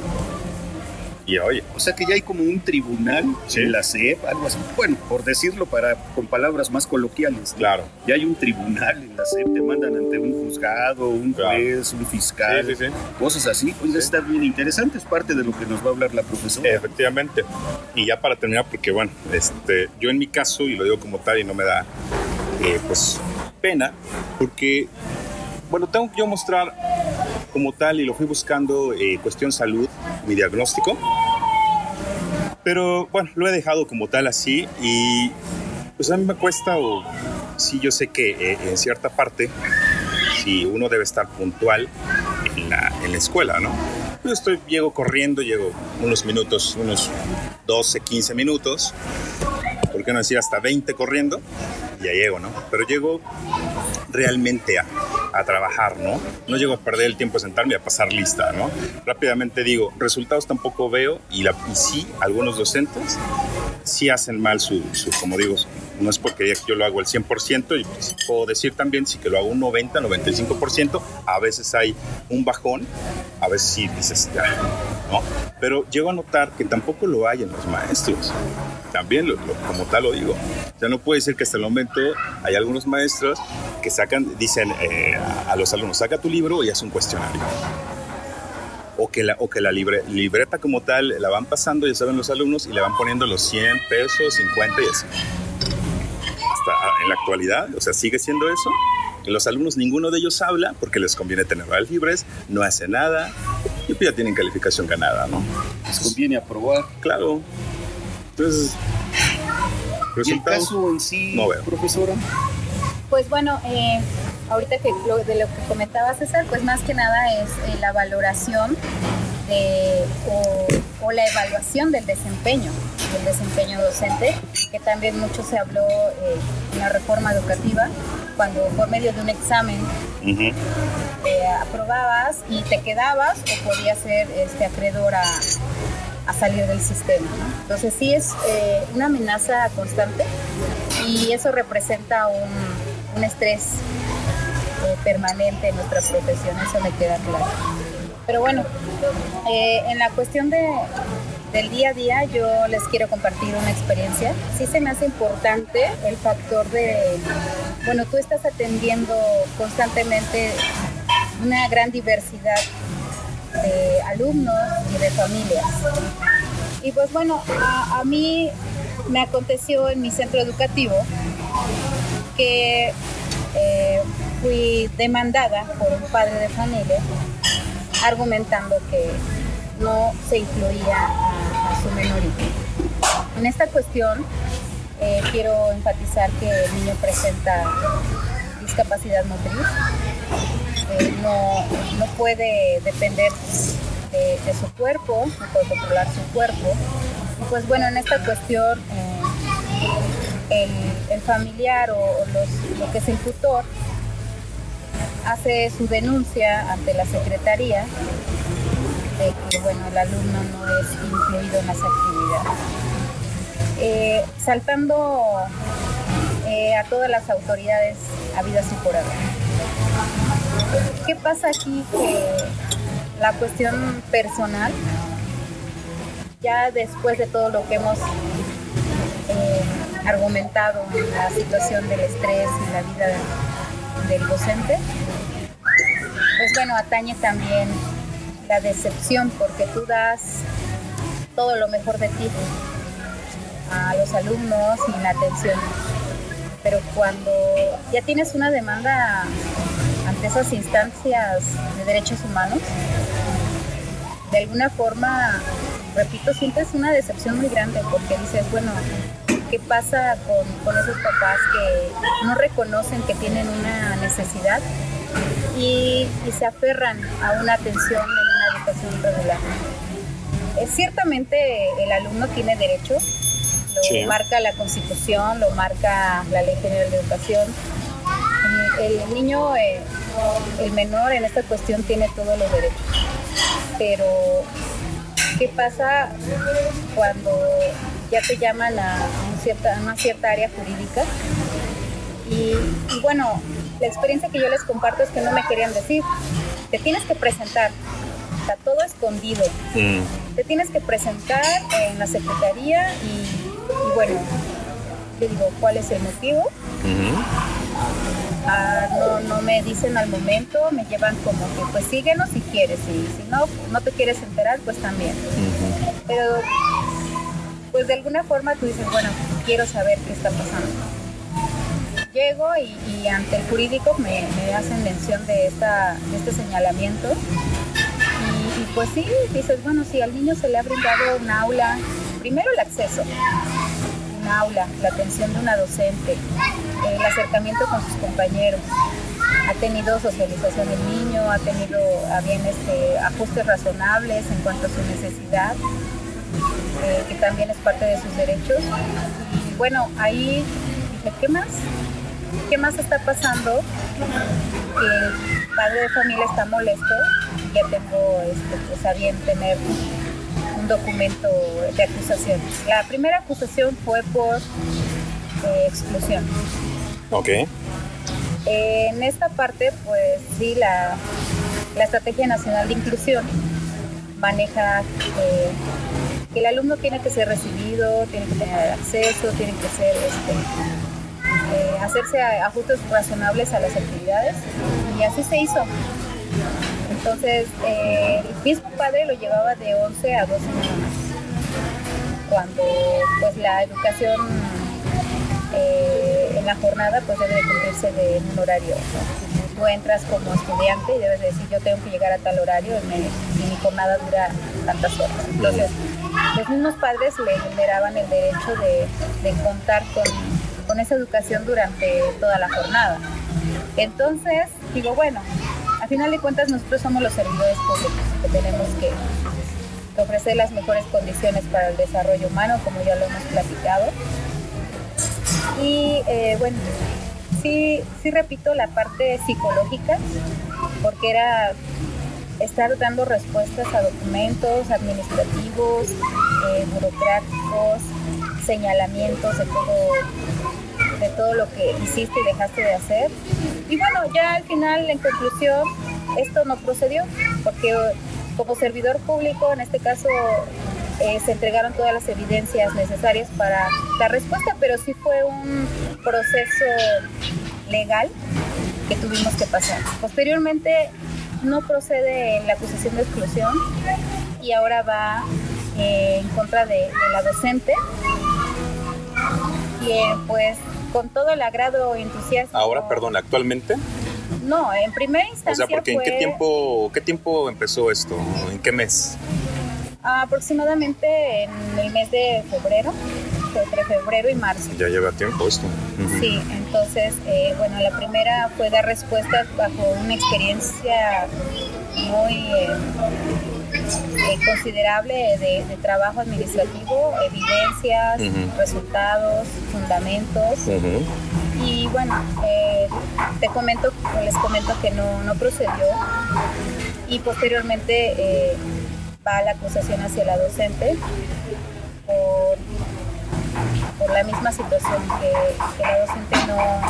Y oye. O sea que ya hay como un tribunal ¿Sí? en la CEP, algo así. Bueno, por decirlo para, con palabras más coloquiales. ¿no? Claro. Ya hay un tribunal en la CEP, te mandan ante un juzgado, un claro. juez, un fiscal, sí, sí, sí. cosas así. Pues sí. está bien interesante, es parte de lo que nos va a hablar la profesora. Efectivamente. Y ya para terminar, porque bueno, este, yo en mi caso, y lo digo como tal y no me da eh, pues pena, porque bueno, tengo que yo mostrar como tal y lo fui buscando eh, cuestión salud, mi diagnóstico. Pero bueno, lo he dejado como tal así y pues a mí me cuesta o sí yo sé que eh, en cierta parte si uno debe estar puntual en la, en la escuela, ¿no? Yo estoy, llego corriendo, llego unos minutos, unos 12, 15 minutos, ¿por qué no decir hasta 20 corriendo? Ya llego, ¿no? Pero llego realmente a, a, trabajar, ¿no? No llego a perder el tiempo a sentarme y a pasar lista, ¿no? Rápidamente digo, resultados tampoco veo y, la, y sí, algunos docentes sí hacen mal su, su, como digo, no es porque yo lo hago el 100% y pues, puedo decir también sí que lo hago un 90, 95%, a veces hay un bajón, a veces sí dices, ya, ¿no? Pero llego a notar que tampoco lo hay en los maestros. También, lo, lo, como tal lo digo. O sea, no puede ser que hasta el momento hay algunos maestros que sacan, dicen eh, a, los alumnos, saca tu libro y haz un cuestionario o que la, o que la libre, libreta como tal la van pasando, ya saben los alumnos, y le van poniendo los 100 pesos, 50 y así. Hasta en la actualidad, o sea, sigue siendo eso. Los alumnos, ninguno de ellos habla porque les conviene tener horas libres, no hace nada y pues ya tienen calificación ganada, ¿no? Les conviene aprobar. Claro. Entonces, ¿Y el caso en sí, no veo. profesora? Pues bueno, eh, ahorita que lo, de lo que comentaba César, pues más que nada es eh, la valoración de, o, o, la evaluación del desempeño, del desempeño docente, que también mucho se habló eh, en la reforma educativa, cuando por medio de un examen uh -huh. eh, aprobabas y te quedabas o podías ser este, acreedor a, a salir del sistema. Entonces sí es eh, una amenaza constante y eso representa un, un estrés eh, permanente en nuestra profesión, eso me queda claro. Pero bueno, eh, en la cuestión de, del día a día yo les quiero compartir una experiencia. Sí se me hace importante el factor de, bueno, tú estás atendiendo constantemente una gran diversidad de alumnos y de familias. Y pues bueno, a, mí me aconteció en mi centro educativo que eh, fui demandada por un padre de familia argumentando que no se incluía a, su menor hijo. En esta cuestión eh, quiero enfatizar que el niño presenta discapacidad motriz, eh, no, no, puede depender de, su cuerpo, no puede controlar su cuerpo. Pues bueno, en esta cuestión eh, el, el, familiar o, lo que es el tutor hace su denuncia ante la secretaría de que bueno, el alumno no es incluido en las actividades. Eh, saltando a todas las autoridades habidas y por haber. ¿Qué pasa aquí? Que la cuestión personal ya después de todo lo que hemos eh, argumentado en la situación del estrés y la vida del docente, pues bueno, atañe también la decepción porque tú das todo lo mejor de ti a los alumnos y la atención. Pero cuando ya tienes una demanda ante esas instancias de derechos humanos, de alguna forma, repito, sientes una decepción muy grande porque dices, bueno, ¿qué pasa con, esos papás que no reconocen que tienen una necesidad y, se aferran a una atención en una educación regular? ciertamente el alumno tiene derecho, lo marca la Constitución, lo marca la Ley General de Educación. El niño, eh, el menor en esta cuestión tiene todos los derechos pero ¿qué pasa cuando ya te llaman a, una cierta área jurídica? Y, bueno, la experiencia que yo les comparto es que no me querían decir, te tienes que presentar, está todo escondido, mm. te tienes que presentar en la secretaría y, bueno, le digo, ¿cuál es el motivo? Ah, no, no me dicen al momento, me llevan como que pues síguenos si quieres y si no, no te quieres enterar, pues también. Pero pues de alguna forma tú dices, bueno, quiero saber qué está pasando. Llego y, ante el jurídico me, hacen mención de, esta, este señalamiento y, y pues sí, dices, bueno, si al niño se le ha brindado un aula, primero el acceso, aula, la atención de una docente, el acercamiento con sus compañeros. Ha tenido socialización el niño, ha tenido a bien este, ajustes razonables en cuanto a su necesidad, eh, que también es parte de sus derechos. Y bueno, ahí dije, ¿qué más? ¿Qué más está pasando? Que el padre de familia está molesto, ya tengo este, pues, a bien tener documento de acusación. La primera acusación fue por eh, exclusión. Ok. en esta parte, pues sí, la, la Estrategia Nacional de Inclusión maneja eh, que el alumno tiene que ser recibido, tiene que tener acceso, tiene que ser este, eh, hacerse ajustes razonables a las actividades y así se hizo. Entonces, eh, el mismo padre lo llevaba de 11 a 12 semanas, cuando pues la educación eh, en la jornada pues debe cumplirse de un horario. Tú entras como estudiante y debes decir yo tengo que llegar a tal horario y, mi jornada dura tantas horas. Entonces, los mismos padres le generaban el derecho de, contar con, con esa educación durante toda la jornada. Entonces, digo, bueno, a final de cuentas nosotros somos los servidores públicos que tenemos que ofrecer las mejores condiciones para el desarrollo humano, como ya lo hemos platicado. Y eh, bueno, sí, sí repito la parte psicológica, porque era estar dando respuestas a documentos administrativos, eh, burocráticos, señalamientos de todo, de todo lo que hiciste y dejaste de hacer. Y bueno, ya al final, en conclusión, esto no procedió, porque como servidor público, en este caso, eh, se entregaron todas las evidencias necesarias para la respuesta, pero sí fue un proceso legal que tuvimos que pasar. Posteriormente no procede la acusación de exclusión y ahora va eh, en contra de, la docente. Eh, pues con todo el agrado entusiasmo. Ahora, perdón, actualmente. No, en primera instancia. O sea, porque ¿en qué tiempo, qué tiempo empezó esto? ¿En qué mes? Aproximadamente en el mes de febrero, entre febrero y marzo. Ya lleva tiempo esto. Sí, entonces, eh, bueno, la primera fue dar respuesta bajo una experiencia muy eh, eh, considerable de, trabajo administrativo, evidencias, resultados, fundamentos. Y bueno, eh, te comento, les comento que no, no procedió. Y posteriormente eh, va la acusación hacia la docente por, por la misma situación que, la docente no,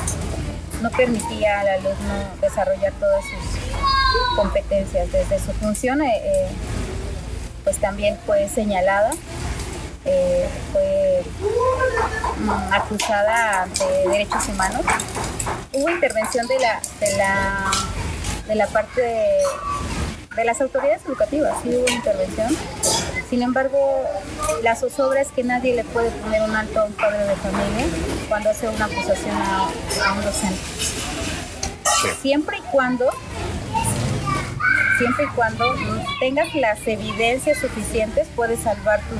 no permitía al alumno desarrollar todas sus competencias desde su función pues también fue señalada eh, fue mm, acusada ante derechos humanos. Hubo intervención de la, de la, de la parte de, de las autoridades educativas, sí hubo intervención. Sin embargo, la zozobra es que nadie le puede poner un alto a un padre de familia cuando hace una acusación a, a un docente. Siempre y cuando siempre y cuando tengas las evidencias suficientes puedes salvar tu,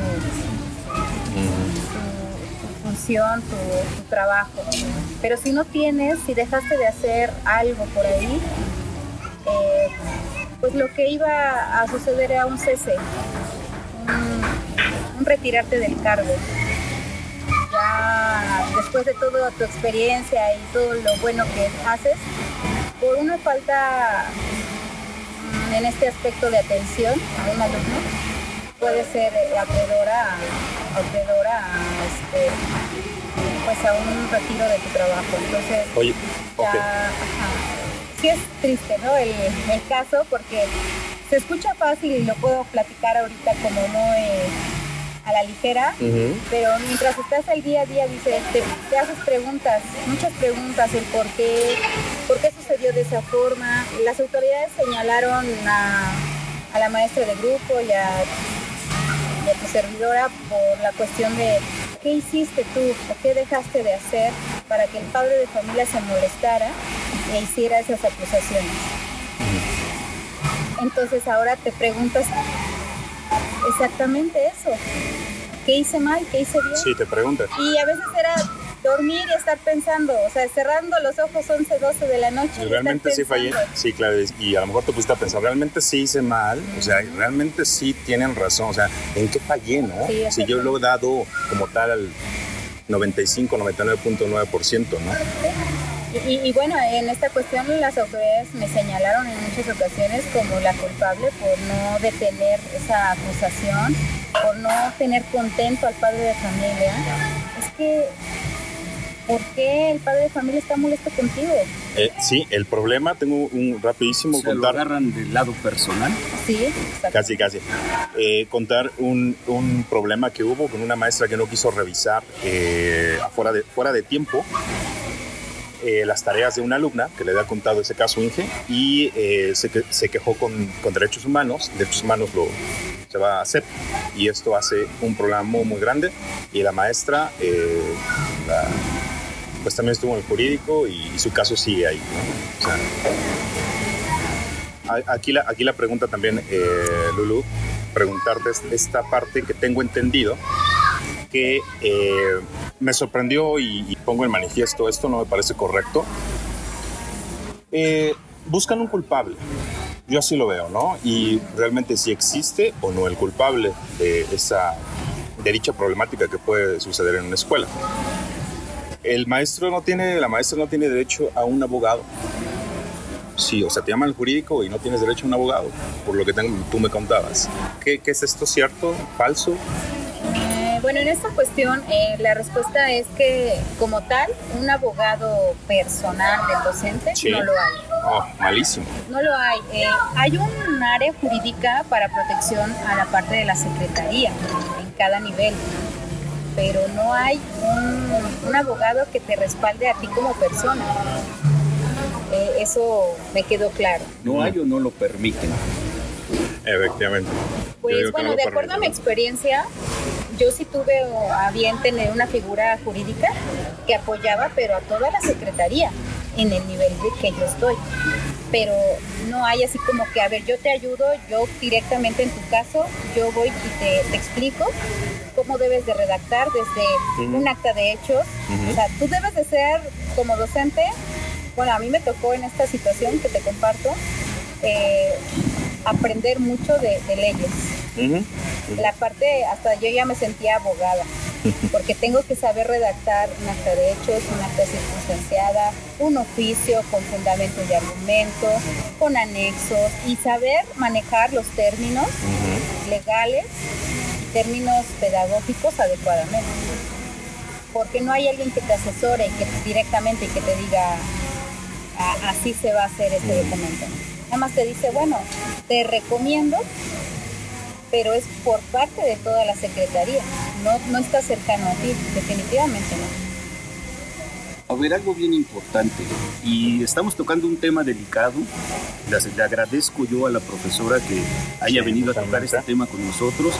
tu- tu función, tu, tu trabajo. Pero si no tienes, si dejaste de hacer algo por ahí, eh, pues lo que iba a suceder era un cese, un, un retirarte del cargo. Ya después de toda tu experiencia y todo lo bueno que haces, por una falta mm, en este aspecto de atención a un alumno, puede ser acreedora, a- acreedora este, pues a un retiro de tu trabajo. Entonces, Oye, ya, ajá. Sí es triste, ¿no? El, el caso porque se escucha fácil y lo puedo platicar ahorita como muy a la ligera, pero mientras estás al día a día dices, te, te haces preguntas, muchas preguntas, el por qué, por qué sucedió de esa forma. Las autoridades señalaron a, a la maestra de grupo y a, y a tu servidora por la cuestión de qué hiciste tú o qué dejaste de hacer para que el padre de familia se molestara hiciera esas acusaciones. Entonces ahora te preguntas exactamente eso. ¿Qué hice mal? ¿Qué hice bien? Sí, te preguntas. Y a veces era dormir y estar pensando, o sea, cerrando los ojos 11, 12 de la noche. y Y estar realmente sí fallé. Sí, claro. Y a lo mejor te pusiste a pensar, realmente sí hice mal. O sea, realmente sí tienen razón. O sea, ¿en qué fallé, no? Sí, si yo lo he dado como tal al 95, 99.9%, ¿no? Y, y bueno, en esta cuestión las autoridades me señalaron en muchas ocasiones como la culpable por no detener esa acusación, por no tener contento al padre de familia. Es que, ¿por qué el padre de familia está molesto contigo? Eh, sí, el problema, tengo un rapidísimo Se lo contar. agarran del lado personal. Sí, exacto. Casi, casi. Eh, contar un, un problema que hubo con una maestra que no quiso revisar eh, afuera de, fuera de tiempo eh, las tareas de una alumna que le había contado ese caso Inge y eh, se, que- se quejó con, con derechos humanos. Derechos humanos lo, se va a hacer y esto hace un problema muy, muy grande. Y la maestra, eh, la- pues también estuvo en el jurídico y, su caso sigue ahí. Aquí la, aquí la pregunta también, eh, Lulu, preguntarte es- esta parte que tengo entendido, que eh, me sorprendió y, y pongo en manifiesto esto, no me parece correcto. Eh, buscan un culpable, yo así lo veo, ¿no? Y realmente si existe o no el culpable de, esa, de dicha problemática que puede suceder en una escuela. El maestro no tiene, la maestra no tiene derecho a un abogado. Sí, o sea, te llaman al jurídico y no tienes derecho a un abogado, por lo que tengo- tú me contabas. ¿Qué, qué es esto cierto? ¿Falso? Eh, bueno, en esta cuestión eh, la respuesta es que como tal, un abogado personal del docente Sí. no lo hay. Oh, malísimo. No lo hay. Eh, hay un área jurídica para protección a la parte de la secretaría en cada nivel, pero no hay un, un abogado que te respalde a ti como persona. Eh, eso me quedó claro. No hay o no lo permiten. Efectivamente. Pues bueno, de acuerdo a mi experiencia, yo sí tuve a bien tener una figura jurídica que apoyaba, pero a toda la secretaría en el nivel de que yo estoy. Pero no hay así como que, a ver, yo te ayudo, yo directamente en tu caso, yo voy y te, te explico cómo debes de redactar desde un acta de hechos. O sea, tú debes de ser como docente, bueno, a mí me tocó en esta situación que te comparto, eh, aprender mucho de, de leyes. La parte, hasta yo ya me sentía abogada, porque tengo que saber redactar un acta de hechos, un acta circunstanciada, un oficio con fundamentos y argumentos, con anexos, y saber manejar los términos legales y términos pedagógicos adecuadamente. Porque no hay alguien que te asesore y que directamente y que te diga "A- así se va a hacer este documento. Nada más te dice, bueno, te recomiendo, pero es por parte de toda la secretaría. no, no está cercano a ti, definitivamente no. A ver, algo bien importante, y estamos tocando un tema delicado. Le, agradezco yo a la profesora que haya Sí, venido a tocar este tema con nosotros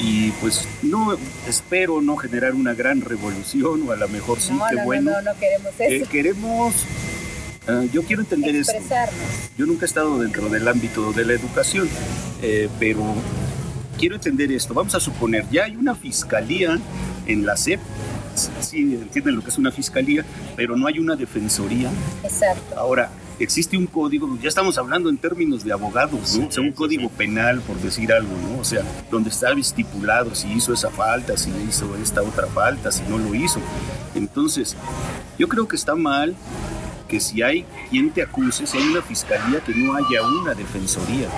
y pues no espero no generar una gran revolución o a lo mejor sí, no, qué no, bueno. no, no, no queremos Eh, eso. queremos, ah, yo quiero entender esto. Yo nunca he estado dentro del ámbito de la educación, eh, pero quiero entender esto. Vamos a suponer, ya hay una fiscalía en la SEP, sí entienden lo que es una fiscalía, pero no hay una defensoría. Exacto. Ahora, existe un código, ya estamos hablando en términos de abogados, ¿no? O sea, un sí, código sí. penal, por decir algo, ¿no? O sea, donde está estipulado si hizo esa falta, si hizo esta otra falta, si no lo hizo. Entonces, yo creo que está mal que si hay quien te acuse, si hay una fiscalía, que no haya una defensoría.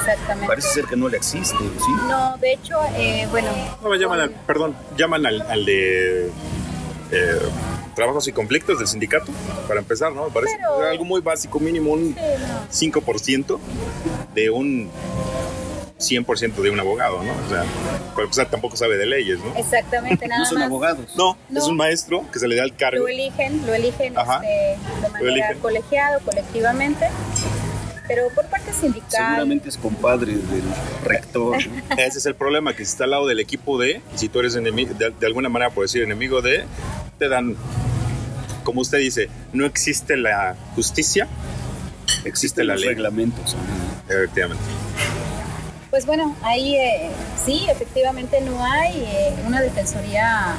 Exactamente. Parece ser que no le existe, ¿sí? No, de hecho, eh, bueno. No, llaman al, perdón, llaman al, al de eh, trabajos y conflictos del sindicato, para empezar, ¿no? Me parece Pero- algo muy básico, mínimo un Sí, no. 5% de un 100% de un abogado, ¿no? O sea, tampoco sabe de leyes, ¿no? Exactamente, nada No son más. abogados. No, No. es un maestro que se le da el cargo. Lo eligen, lo eligen Ajá. este, de manera eligen. colegiada o colectivamente, pero por parte sindical. Seguramente es compadre del rector. ¿no? (laughs) Ese es el problema, que si está al lado del equipo de, y si tú eres enemigo, de, de alguna manera por decir enemigo de, te dan, como usted dice, no existe la justicia, existe la los ley. reglamentos. Efectivamente. Pues bueno, ahí eh, sí, efectivamente no hay eh, una defensoría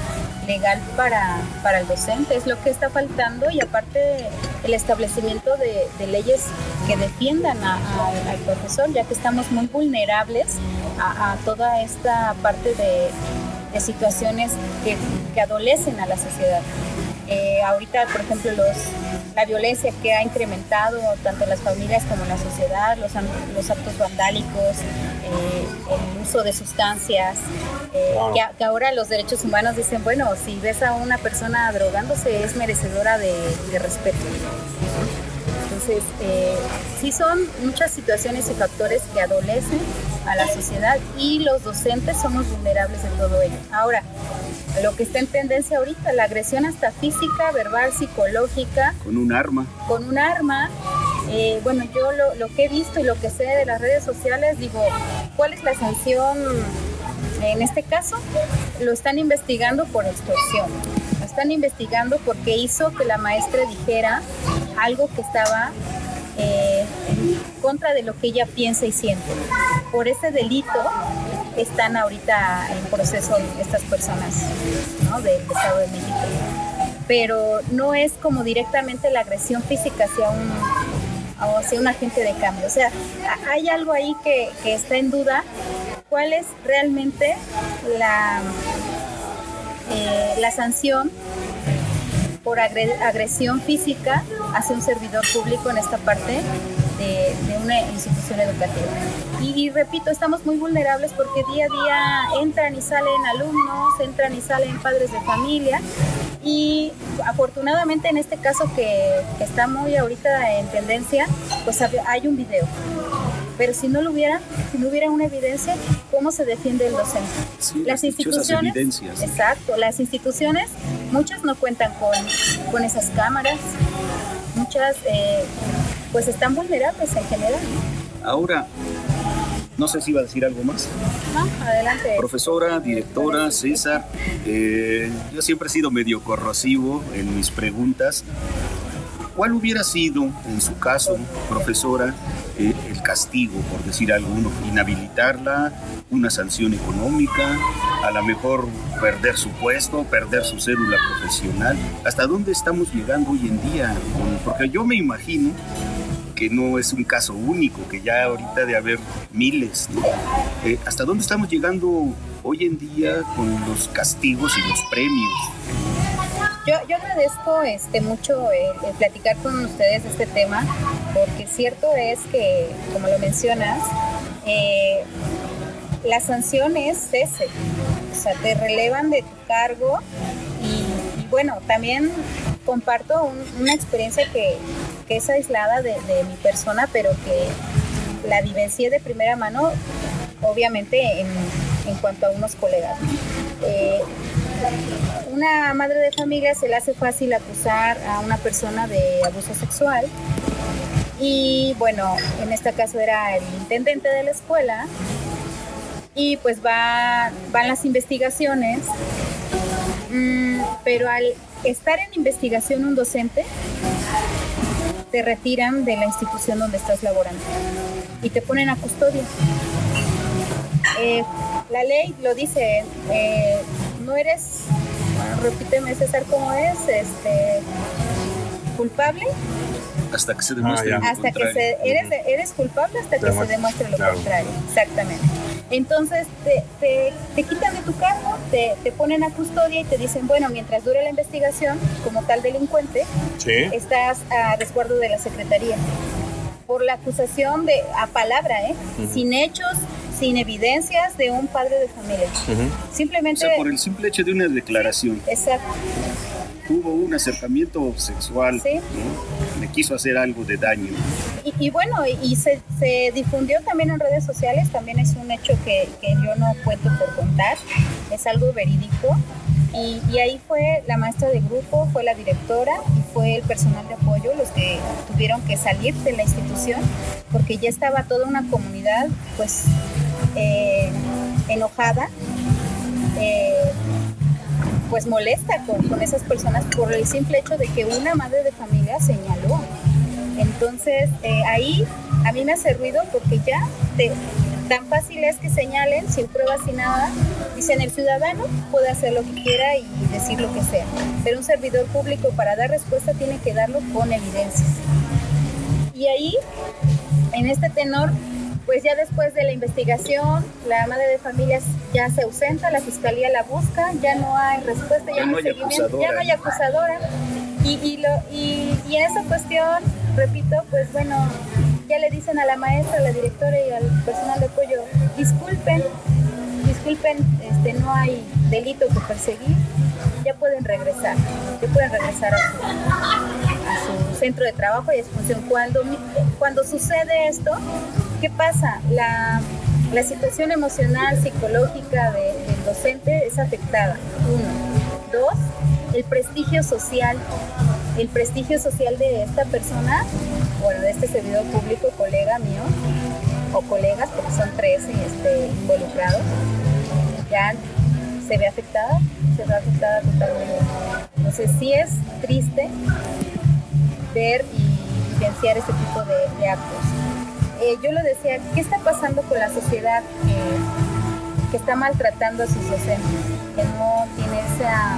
legal para, para el docente, es lo que está faltando y aparte el establecimiento de, leyes que defiendan al profesor, ya que estamos muy vulnerables a, toda esta parte de, de situaciones que, que adolecen a la sociedad. Eh, ahorita, por ejemplo, los, la violencia que ha incrementado tanto en las familias como en la sociedad, los, los actos vandálicos, eh, el uso de sustancias, eh, que, que ahora los derechos humanos dicen, bueno, si ves a una persona drogándose es merecedora de, de respeto. Entonces, eh, sí son muchas situaciones y factores que adolecen a la sociedad y los docentes somos vulnerables de todo ello. Ahora, lo que está en tendencia ahorita, la agresión hasta física, verbal, psicológica, Con un arma. con un arma. eh, bueno, yo lo, lo que he visto y lo que sé de las redes sociales, digo, ¿cuál es la sanción en este caso? Lo están investigando por extorsión. Están investigando porque hizo que la maestra dijera algo que estaba eh, contra de lo que ella piensa y siente. Por ese delito están ahorita en proceso estas personas ¿no? del Estado de México pero no es como directamente la agresión física hacia un, hacia un agente de cambio. O sea, hay algo ahí que está en duda. ¿Cuál es realmente la, eh, la sanción por agre- agresión física hacia un servidor público en esta parte de, una institución educativa? Y, repito, estamos muy vulnerables porque día a día entran y salen alumnos, entran y salen padres de familia y afortunadamente en este caso que, está muy ahorita en tendencia, pues hay un video. Pero si no lo hubiera, si no hubiera una evidencia, ¿cómo se defiende el docente? Sí, Las instituciones, evidencias. exacto, las instituciones, muchas no cuentan con, con esas cámaras, muchas eh, pues están vulnerables en general. Ahora, no sé si iba a decir algo más. ¿no? Adelante. Profesora, directora, César, eh, yo siempre he sido medio corrosivo en mis preguntas. ¿Cuál hubiera sido, en su caso, profesora, eh, el castigo, por decir alguno? Inhabilitarla, una sanción económica, a lo mejor perder su puesto, perder su cédula profesional. ¿Hasta dónde estamos llegando hoy en día? Porque yo me imagino que no es un caso único, que ya ahorita de haber miles. ¿no? Eh, ¿Hasta dónde estamos llegando hoy en día con los castigos y los premios? Yo, yo agradezco este, mucho eh, platicar con ustedes de este tema, porque cierto es que, como lo mencionas, eh, la sanción es cese, o sea, te relevan de tu cargo y, bueno, también comparto un- una experiencia que, que es aislada de, mi persona, pero que la vivencié de primera mano, obviamente en, en cuanto a unos colegas. eh, una madre de familia se le hace fácil acusar a una persona de abuso sexual. Y bueno, en este caso era el intendente de la escuela. Y pues va, van las investigaciones, mm, pero al estar en investigación un docente, te retiran de la institución donde estás laborando y te ponen a custodia. Eh, la ley lo dice, eh, no eres, repíteme César, ¿cómo es? Este, culpable hasta que se demuestre Ah, lo hasta que contrario. se, eres, eres culpable hasta que se Demuestre, lo claro. contrario. Exactamente. Entonces te, te, te quitan de tu cargo, te, te ponen a custodia y te dicen, bueno, mientras dure la investigación, como tal delincuente, Sí. estás a resguardo de la Secretaría. Por la acusación de, a palabra, ¿eh? Sin hechos, sin evidencias de un padre de familia. Ujú. O Simplemente... sea, por el simple hecho de una declaración, Exacto. tuvo un acercamiento sexual, Sí. ¿no? le quiso hacer algo de daño. Y, y bueno, y, y se, se difundió también en redes sociales, también es un hecho que, que yo no cuento por contar, es algo verídico. Y, y ahí fue la maestra de grupo, fue la directora y fue el personal de apoyo los que tuvieron que salir de la institución porque ya estaba toda una comunidad pues eh, enojada, eh, pues molesta con, esas personas por el simple hecho de que una madre de familia señaló. Entonces, eh, ahí a mí me hace ruido porque ya tan fácil es que señalen sin pruebas sin nada. Dicen el ciudadano puede hacer lo que quiera y decir lo que sea, pero un servidor público para dar respuesta tiene que darlo con evidencias. Y ahí, en este tenor, pues ya después de la investigación, la madre de familias ya se ausenta, la fiscalía la busca, ya no hay respuesta, ya, no hay seguimiento, ya no hay acusadora. Y, y, lo, y, y en esa cuestión, repito, pues bueno, ya le dicen a la maestra, a la directora y al personal de apoyo, disculpen, disculpen, este, no hay delito que perseguir, ya pueden regresar, ya pueden regresar a su, centro de trabajo y a su función. Cuando, cuando sucede esto, ¿qué pasa? La, la situación emocional, psicológica de- del docente es afectada. Uno. Dos, el prestigio social. El prestigio social de esta persona, bueno, de este servidor público, colega mío, o colegas, porque son tres este, involucrados, ya se ve afectada, se ve afectada totalmente. Entonces sí es triste ver y vivenciar este tipo de, actos. Eh, yo lo decía, ¿qué está pasando con la sociedad que, que está maltratando a sus docentes? Que no tiene esa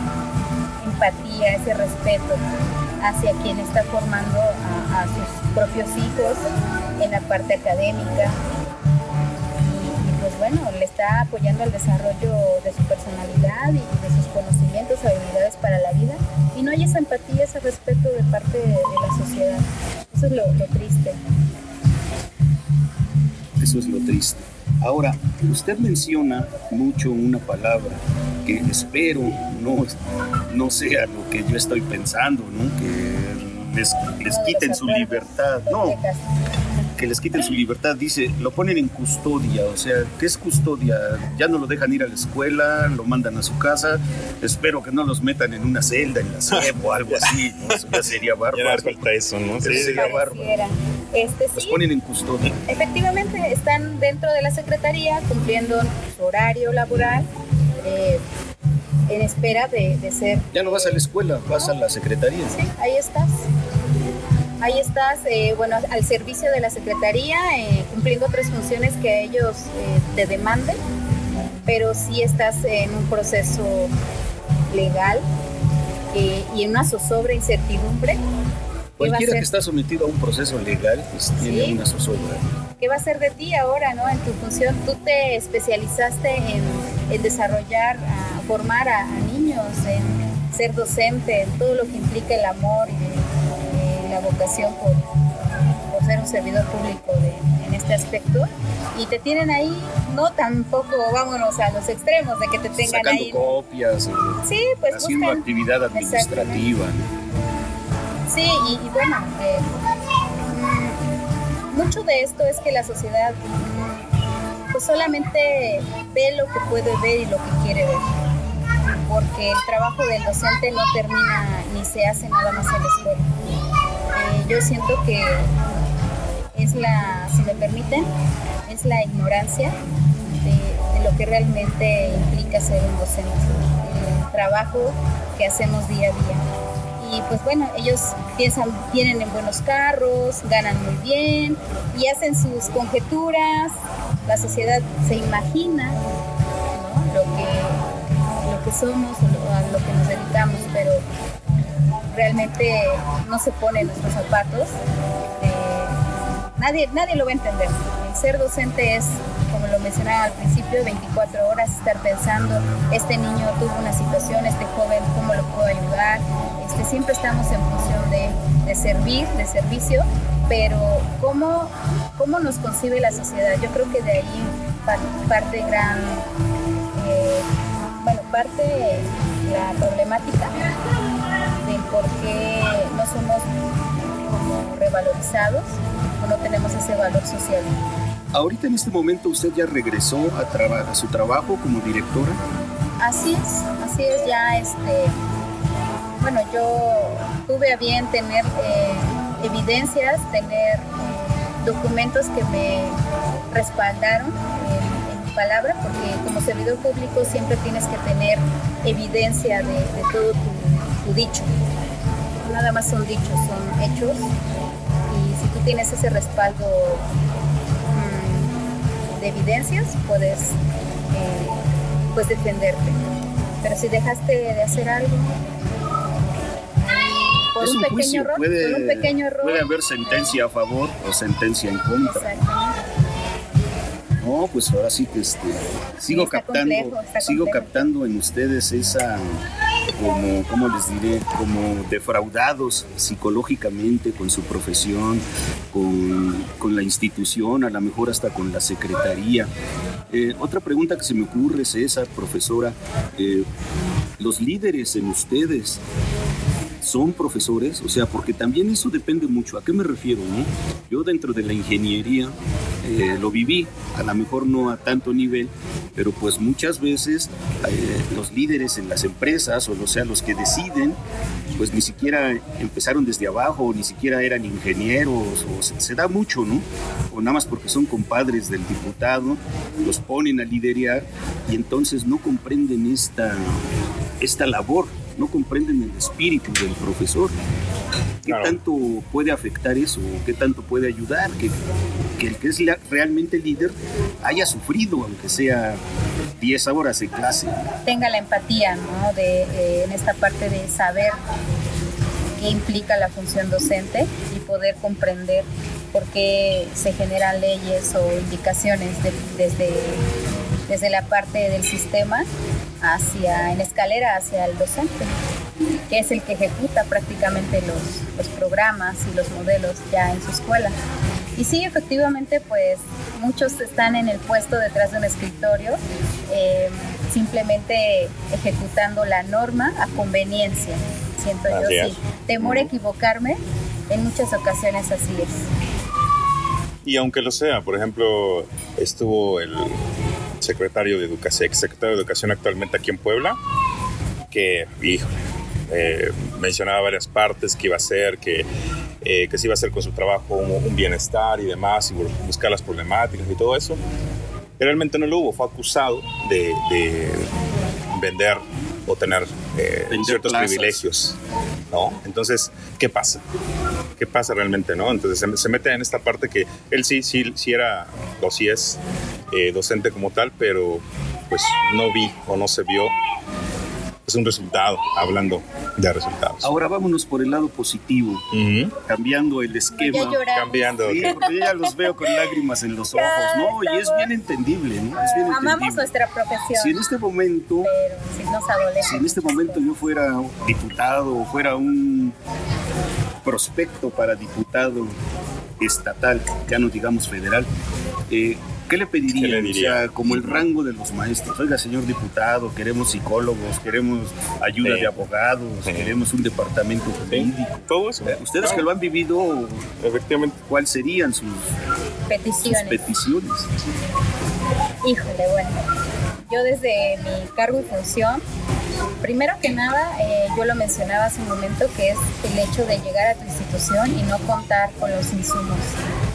empatía, ese respeto hacia quien está formando a sus propios hijos en la parte académica. Pues bueno, le está apoyando el desarrollo de su personalidad y de sus conocimientos, habilidades para la vida. Y no hay esa empatía, ese respeto de parte de, de la sociedad. Eso es lo, lo triste. Eso es lo triste. Ahora, usted menciona mucho una palabra que espero no, no sea lo que yo estoy pensando, ¿no? Que les, les quiten su libertad. No. Que les quiten su libertad. Dice, lo ponen en custodia. O sea, ¿qué es custodia? Ya no lo dejan ir a la escuela, lo mandan a su casa. Espero que no los metan en una celda, en la SEP o algo así. ¿no? Eso ya sería Ya bárbaro. falta eso, ¿no? Sí, Sí, sería bárbaro. Este, Los sí, ponen en custodia. efectivamente están dentro de la Secretaría cumpliendo su horario laboral eh, en espera de, de ser... Ya no vas a la escuela, vas a la secretaría. Sí, ahí estás. Ahí estás, eh, bueno, al servicio de la Secretaría, eh, cumpliendo otras funciones que ellos eh, te demanden, pero sí estás en un proceso legal eh, y en una zozobra incertidumbre. ¿Qué va, a Cualquiera que está sometido a un proceso legal pues, tiene Sí. una zozobra. ¿Qué va a ser de ti ahora, no? En tu función, tú te especializaste en, en desarrollar, a formar a, a niños, en ser docente, en todo lo que implica el amor y la vocación por, por ser un servidor público de- en este aspecto. Y te tienen ahí, no tampoco, vámonos a los extremos de que te tengan Sacando ahí. copias, Sí, pues haciendo buscan. actividad administrativa. Sí, y, y bueno, eh, mucho de esto es que la sociedad pues solamente ve lo que puede ver y lo que quiere ver. porque el trabajo del docente no termina ni se hace nada más en la escuela. Yo siento que es la, si me permiten, es la ignorancia de, lo que realmente implica ser un docente, el trabajo que hacemos día a día. Y pues bueno, ellos piensan, vienen en buenos carros, ganan muy bien y hacen sus conjeturas, la sociedad se imagina lo, que, lo que somos o lo- a lo que nos dedicamos, pero realmente no se pone nuestros zapatos. Eh, nadie, nadie lo va a entender. Ser docente es, como lo mencionaba al principio, 24 horas estar pensando, este niño tuvo una situación, este joven, ¿cómo lo puedo ayudar? Este, siempre estamos en función de, de servir, de servicio, pero ¿cómo, ¿cómo nos concibe la sociedad? Yo creo que de ahí par- parte gran, eh, bueno, parte la problemática por qué no somos como revalorizados o no tenemos ese valor social. Ahorita en este momento usted ya regresó a, traba- a su trabajo como directora. Así es, así es, ya este, bueno, yo tuve a bien tener eh, evidencias, tener eh, documentos que me respaldaron en, en mi palabra, porque como servidor público siempre tienes que tener evidencia de, de todo tu, tu dicho. No Nada más son dichos, son hechos. Y si tú tienes ese respaldo mm, de evidencias, puedes eh, pues defenderte. Pero si dejaste de hacer algo por un, un pequeño error, puede, por un pequeño error, puede haber sentencia a favor o sentencia en contra. No, pues ahora sí que este, sigo captando, complejo, sigo complejo. captando en ustedes esa, como, ¿cómo les diré? Como defraudados psicológicamente con su profesión, con, con la institución, a lo mejor hasta con la secretaría. Eh, otra pregunta que se me ocurre, César, profesora, eh, los líderes en ustedes son profesores, o sea, porque también eso depende mucho. ¿A qué me refiero? no? Yo dentro de la ingeniería eh, lo viví, a lo mejor no a tanto nivel, pero pues muchas veces eh, los líderes en las empresas, o sea, los que deciden, pues ni siquiera empezaron desde abajo, ni siquiera eran ingenieros, o se, se da mucho, ¿no? O nada más porque son compadres del diputado, los ponen a liderar y entonces no comprenden esta, esta labor, no comprenden el espíritu del profesor. ¿Qué Claro. tanto puede afectar eso? ¿Qué tanto puede ayudar? Que, que el que es la- realmente líder haya sufrido, aunque sea 10 horas en clase. tenga la empatía, ¿no? De, eh, en esta parte de saber qué implica la función docente y poder comprender por qué se generan leyes o indicaciones de- desde, desde la parte del sistema hacia, en escalera hacia el docente, que es el que ejecuta prácticamente los, los programas y los modelos ya en su escuela. Y sí, efectivamente, pues muchos están en el puesto detrás de un escritorio, eh, simplemente ejecutando la norma a conveniencia, siento yo sí. Temor a equivocarme, en muchas ocasiones así es. Y aunque lo sea, por ejemplo, estuvo el secretario de Educación, secretario de Educación actualmente aquí en Puebla, que, híjole, eh, mencionaba varias partes que iba a hacer, que, eh, que se iba a hacer con su trabajo un, un bienestar y demás, y bu- buscar las problemáticas y todo eso. Realmente no lo hubo, fue acusado de, de vender o tener eh, ciertos plazas. privilegios, ¿no? Entonces, ¿qué pasa? ¿Qué pasa realmente, no? Entonces se, se mete en esta parte que él sí, sí, sí era o sí es eh, docente como tal, pero pues no vi o no se vio pues un resultado, hablando de resultados. Ahora vámonos por el lado positivo, cambiando el esquema. Cambiando. Sí, porque yo ya los veo con lágrimas en los ojos, ¿no? Y es bien entendible, ¿no? Es bien Amamos entendible. nuestra profesión, Si en este momento, pero si nos si en este momento yo fuera diputado o fuera un prospecto para diputado estatal, ya no digamos federal, eh, ¿qué le pediría? ¿Qué le diría? O sea, como el rango de los maestros. Oiga, señor diputado, queremos psicólogos, queremos ayuda Sí. de abogados, Sí. queremos un departamento Sí, jurídico. todo eso. Ustedes que lo han vivido, Efectivamente. ¿cuáles serían sus, sus peticiones. peticiones? Híjole, bueno, yo desde mi cargo y función Primero que nada, eh, yo lo mencionaba hace un momento, que es el hecho de llegar a tu institución y no contar con los insumos,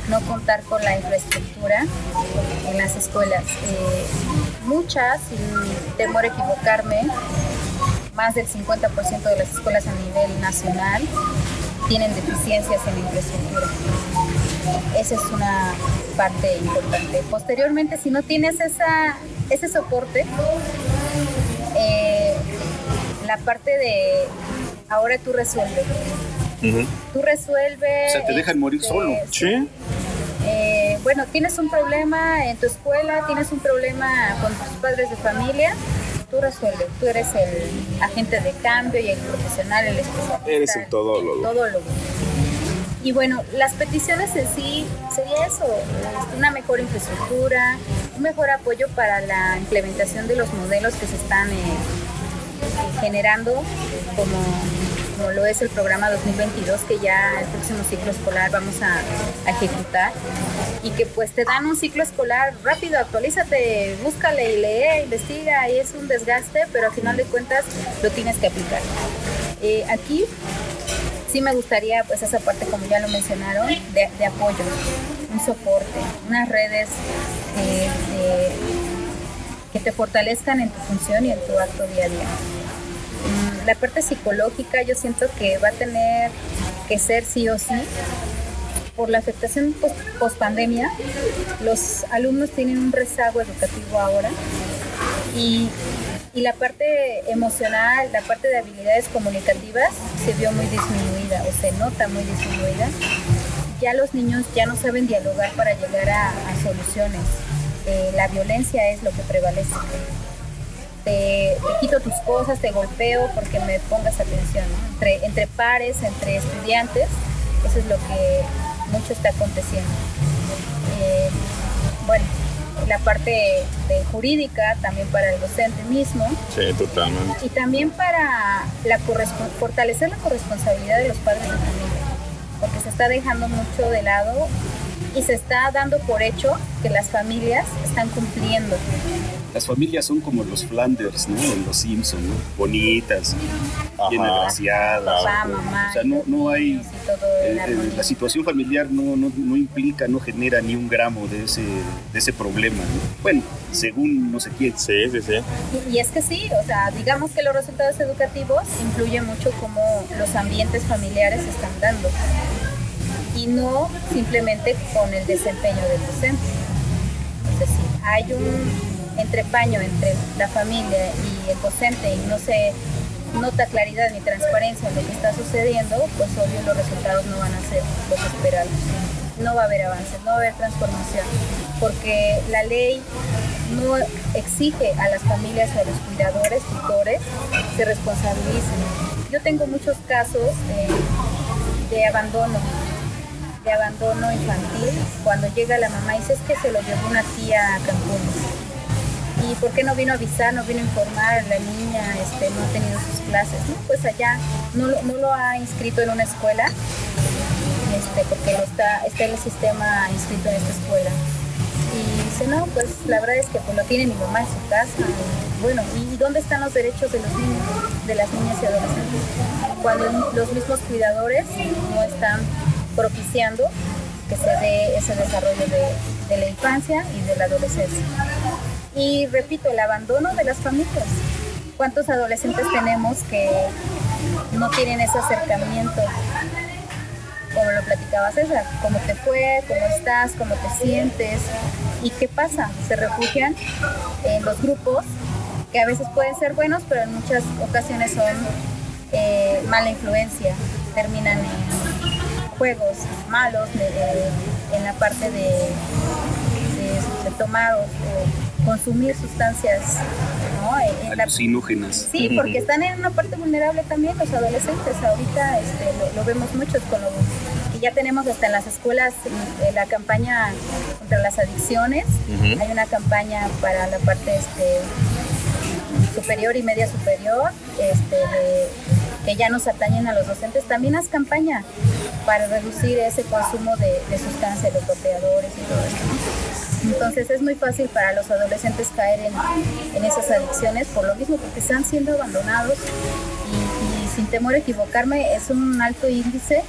no contar con la infraestructura en las escuelas. Eh, muchas, sin temor a equivocarme, más del 50% de las escuelas a nivel nacional tienen deficiencias en la infraestructura. Esa es una parte importante. Posteriormente, si no tienes esa, ese soporte, eh, la parte de ahora tú resuelves. Tú resuelves. O sea, te dejan morir este, solo. Sí. Eh, bueno, tienes un problema en tu escuela, tienes un problema con tus padres de familia, tú resuelves. Tú eres el agente de cambio y el profesional, el especialista. Eres el todólogo. todólogo. Y bueno, las peticiones en sí sería eso, una mejor infraestructura, un mejor apoyo para la implementación de los modelos que se están eh, generando, como, como lo es el programa 2022, que ya el próximo ciclo escolar vamos a, ejecutar, y que pues te dan un ciclo escolar rápido, actualízate, búscale y lee, investiga, y es un desgaste, pero al final de cuentas lo tienes que aplicar. Eh, aquí sí me gustaría, pues esa parte, como ya lo mencionaron, de, apoyo, un soporte, unas redes eh, que te fortalezcan en tu función y en tu acto día a día. La parte psicológica yo siento que va a tener que ser sí o sí por la afectación post pandemia. Los alumnos tienen un rezago educativo ahora y, y la parte emocional, la parte de habilidades comunicativas se vio muy disminuida o se nota muy disminuida. Ya los niños ya no saben dialogar para llegar a, a soluciones. Eh, la violencia es lo que prevalece. Te, te quito tus cosas, te golpeo porque me pongas atención. ¿no? Entre, entre pares, entre estudiantes, eso es lo que mucho está aconteciendo. Eh, bueno, la parte de jurídica también para el docente mismo Sí, totalmente. y también para la fortalecer la corresponsabilidad de los padres de familia, porque se está dejando mucho de lado y se está dando por hecho que las familias están cumpliendo. Las familias son como los Flanders, ¿no? En los Simpsons, ¿no? Bonitas, bien Ajá. agraciadas. Papá, mamá, O sea, no, no hay... eh, eh, la situación familiar no, no, no implica, no genera ni un gramo de ese, de ese problema. ¿no? Bueno, según no sé quién. Sí, sí, sí. Y, y es que sí, o sea, digamos que los resultados educativos influyen mucho cómo los ambientes familiares se están dando no simplemente con el desempeño del docente. Es decir, hay un entrepaño entre la familia y el docente y no se nota claridad ni transparencia en lo que está sucediendo, pues obvio los resultados no van a ser los esperados. No va a haber avances, no va a haber transformación, porque la ley no exige a las familias a los cuidadores, tutores, se responsabilicen. Yo tengo muchos casos eh, de abandono, de abandono infantil, cuando llega la mamá y dice es que se lo llevó una tía a Cancún. ¿Y por qué no vino a avisar, no vino a informar? La niña este, no ha tenido sus clases. No, pues allá no, no lo ha inscrito en una escuela, este, porque no está, está el sistema inscrito en esta escuela. Y dice, no, pues la verdad es que pues, lo tiene mi mamá en su casa. Bueno, ¿y dónde están los derechos de los niños, de las niñas y adolescentes? Cuando los mismos cuidadores no están propiciando que se dé ese desarrollo de, la infancia y de la adolescencia. Y repito, el abandono de las familias. ¿Cuántos adolescentes tenemos que no tienen ese acercamiento? Como lo platicaba César, ¿cómo te fue? ¿Cómo estás? ¿Cómo te sientes? ¿Y qué pasa? Se refugian en los grupos que a veces pueden ser buenos, pero en muchas ocasiones son eh, mala influencia. Terminan en juegos malos, de- en la parte de, de- de tomar o, o consumir sustancias ¿no? En- en la- Alucinógenas. Sí, porque están en una parte vulnerable también los adolescentes. Ahorita este, lo, lo vemos muchos con lo que ya tenemos hasta en las escuelas eh, la campaña contra las adicciones. Hay una campaña para la parte este, superior y media superior este, de, que ya nos atañen a los docentes, también haz campaña para reducir ese consumo de, de sustancias, los topeadores y todo esto. Entonces es muy fácil para los adolescentes caer en, en, esas adicciones por lo mismo, porque están siendo abandonados y sin temor a equivocarme es un alto índice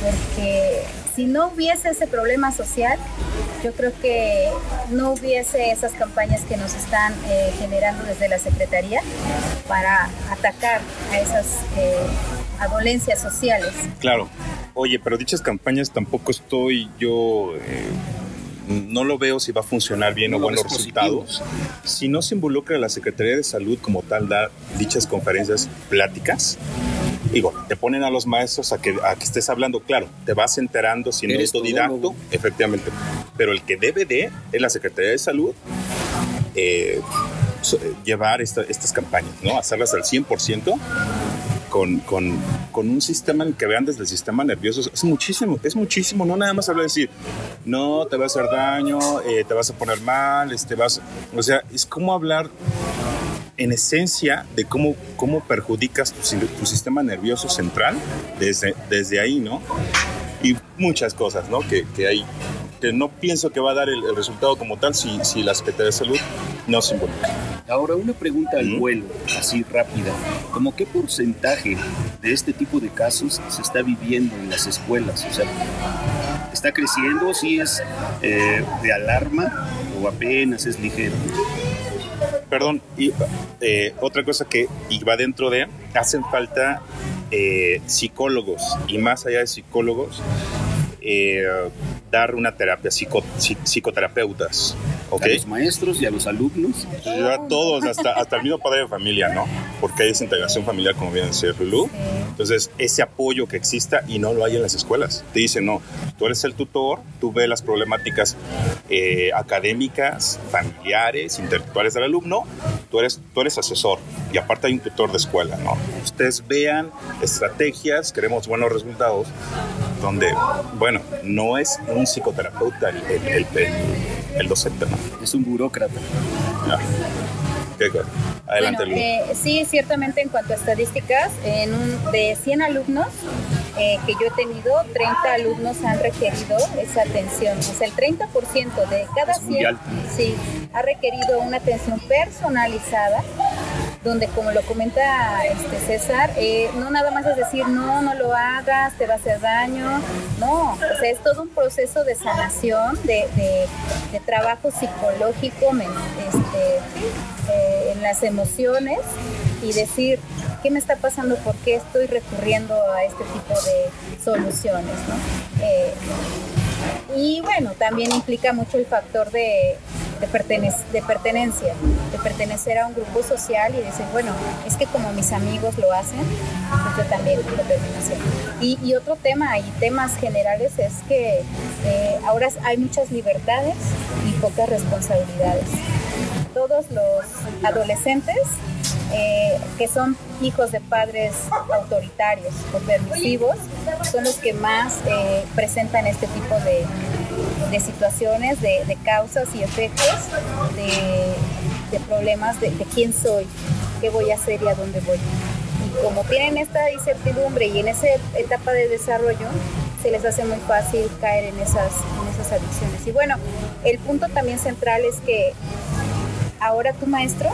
porque si no hubiese ese problema social, yo creo que no hubiese esas campañas que nos están eh, generando desde la Secretaría para atacar a esas eh, adolencias sociales. Claro. Oye, pero dichas campañas tampoco estoy yo... Eh, no lo veo si va a funcionar bien No o buenos resultados. Si no se involucra la Secretaría de Salud como tal, dar dichas conferencias, pláticas, digo, te ponen a los maestros a que, a que estés hablando, claro, te vas enterando siendo Eres autodidacto, todólogo. efectivamente, pero el que debe de es la Secretaría de Salud eh, eh, llevar esta- estas campañas, ¿no? Hacerlas al 100% con, con, con un sistema que vean desde el sistema nervioso. Es muchísimo, es muchísimo. No nada más hablar de decir, no, te va a hacer daño, eh, te vas a poner mal, este, vas... O sea, es como hablar en esencia de cómo, cómo perjudicas tu, tu sistema nervioso central desde, desde ahí, ¿no? Y muchas cosas, ¿no? Que, que hay que no pienso que va a dar el, el resultado como tal si, si la Secretaría de Salud no se involucra. Ahora, una pregunta al vuelo, así rápida. ¿Cómo qué porcentaje de este tipo de casos se está viviendo en las escuelas? O sea, ¿está creciendo? ¿Sí es eh, de alarma o apenas es ligero? Perdón, y eh, otra cosa que y va dentro de, hacen falta eh, psicólogos y más allá de psicólogos, eh, dar una terapia, psico- psi- psicoterapeutas, ¿ok? A los maestros y a los alumnos. Yo a todos, hasta, hasta el mismo padre de familia, ¿no? Porque hay esa integración familiar, como bien decía Lulú. Entonces, ese apoyo que exista y no lo hay en las escuelas. Te dicen, no, tú eres el tutor, tú ves las problemáticas eh, académicas, familiares, intelectuales del alumno, tú eres, tú eres asesor y aparte hay un tutor de escuela, ¿no? Ustedes vean estrategias, queremos buenos resultados, donde, bueno, no es un psicoterapeuta el, el, el- el- el docente, ¿no? Es un burócrata. Cosa. Adelante, Bueno, eh, sí, ciertamente en cuanto a estadísticas, en un, de 100 alumnos eh, que yo he tenido, 30 alumnos han requerido esa atención. O sea, el 30% de cada Es muy 100 alto. sí, ha requerido una atención personalizada donde como lo comenta este César, eh, no nada más es decir, no, no lo hagas, te va a hacer daño, no, o sea, es todo un proceso de sanación, de, trabajo psicológico este, eh, en las emociones y decir, ¿qué me está pasando? ¿Por qué estoy recurriendo a este tipo de soluciones? Eh, y bueno, también implica mucho el factor de, de, pertenec- de pertenencia, de pertenecer a un grupo social y decir, bueno, es que como mis amigos lo hacen, pues yo también lo termino haciendo. Y, y otro tema y temas generales es que eh, ahora hay muchas libertades y pocas responsabilidades. Todos los adolescentes eh, que son hijos de padres autoritarios o permisivos son los que más eh, presentan este tipo de, de situaciones, de, causas y efectos, de, problemas de, de quién soy, qué voy a hacer y a dónde voy. Y como tienen esta incertidumbre y en esa etapa de desarrollo, se les hace muy fácil caer en esas, en esas adicciones. Y bueno, el punto también central es que ahora tu maestro,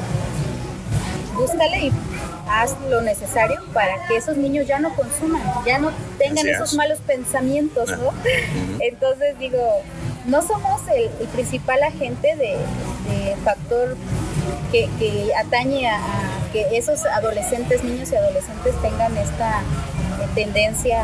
búscale y haz lo necesario para que esos niños ya no consuman, ya no tengan esos malos pensamientos, ¿no? Entonces digo, no somos el, el principal agente de, de factor que, que atañe a, a que esos adolescentes, niños y adolescentes tengan esta eh, tendencia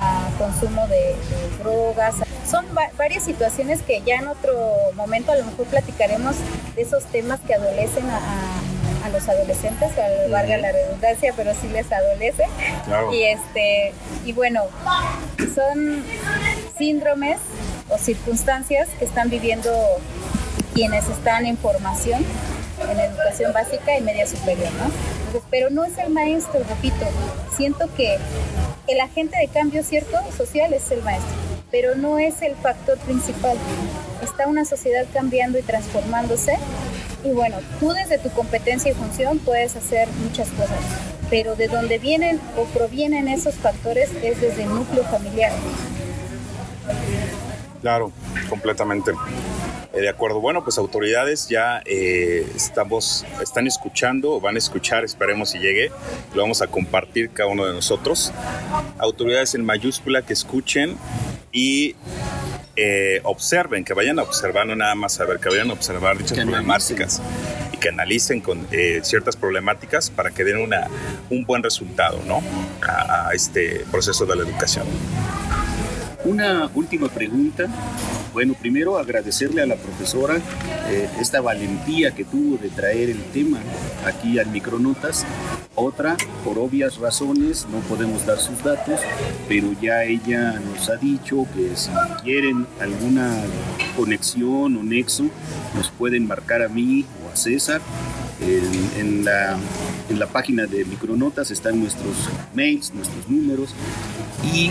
a, a consumo de, de drogas. Son va- varias situaciones que ya en otro momento a lo mejor platicaremos de esos temas que adolecen a, a- a los adolescentes, al- valga la redundancia, pero sí les adolece. Claro. Y este, y bueno, son síndromes o circunstancias que están viviendo quienes están en formación en educación básica y media superior, ¿no? Entonces, pero no es el maestro, repito, siento que el agente de cambio cierto social es el maestro, pero no es el factor principal. Está una sociedad cambiando y transformándose y bueno, tú desde tu competencia y función puedes hacer muchas cosas, pero de donde vienen o provienen esos factores es desde el núcleo familiar. Claro, completamente. Eh, de acuerdo. Bueno, pues autoridades ya eh, estamos, están escuchando, van a escuchar, esperemos si llegue, lo vamos a compartir cada uno de nosotros. Autoridades en mayúscula que escuchen y eh, observen, que vayan a observar, no nada más a ver, que vayan a observar dichas problemáticas y que analicen con eh, ciertas problemáticas para que den una, un buen resultado ¿no? a, a este proceso de la educación. Una última pregunta. Bueno, primero agradecerle a la profesora eh, esta valentía que tuvo de traer el tema aquí al Micronotas. Otra, por obvias razones, no podemos dar sus datos, pero ya ella nos ha dicho que si quieren alguna conexión o nexo, nos pueden marcar a mí o a César. En, la, en la página de Micronotas están nuestros mails, nuestros números y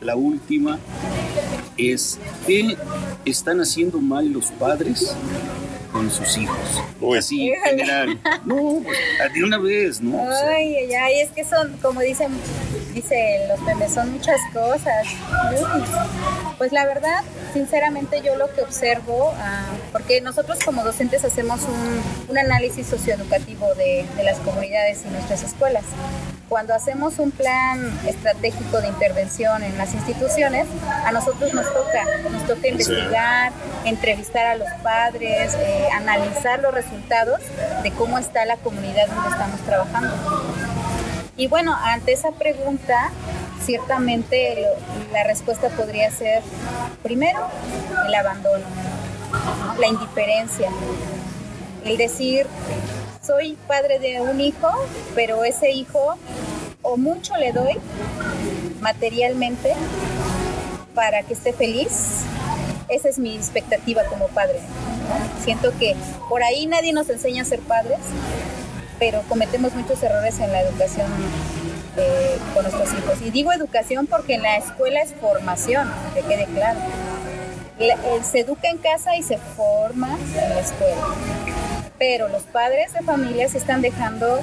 la última es ¿qué están haciendo mal los padres con sus hijos? Uy. Así, en general. No, pues, de una vez, ¿no? O sea, Ay, ay, ay, es que son, como dicen, dice los memes, son muchas cosas. Uy. Pues la verdad, sinceramente yo lo que observo, ah, porque nosotros como docentes hacemos un, un análisis socioeducativo de, de las comunidades y nuestras escuelas. Cuando hacemos un plan estratégico de intervención en las instituciones, a nosotros nos toca, nos toca investigar, entrevistar a los padres, eh, analizar los resultados de cómo está la comunidad donde estamos trabajando. Y bueno, ante esa pregunta, ciertamente lo- la respuesta podría ser, primero, el abandono, ¿no? la indiferencia, el decir, soy padre de un hijo, pero ese hijo o mucho le doy materialmente para que esté feliz. Esa es mi expectativa como padre. Siento que por ahí nadie nos enseña a ser padres, pero cometemos muchos errores en la educación eh, con nuestros hijos. Y digo educación porque en la escuela es formación, que quede claro. La- eh, se educa en casa y se forma en la escuela. Pero los padres de familia se están dejando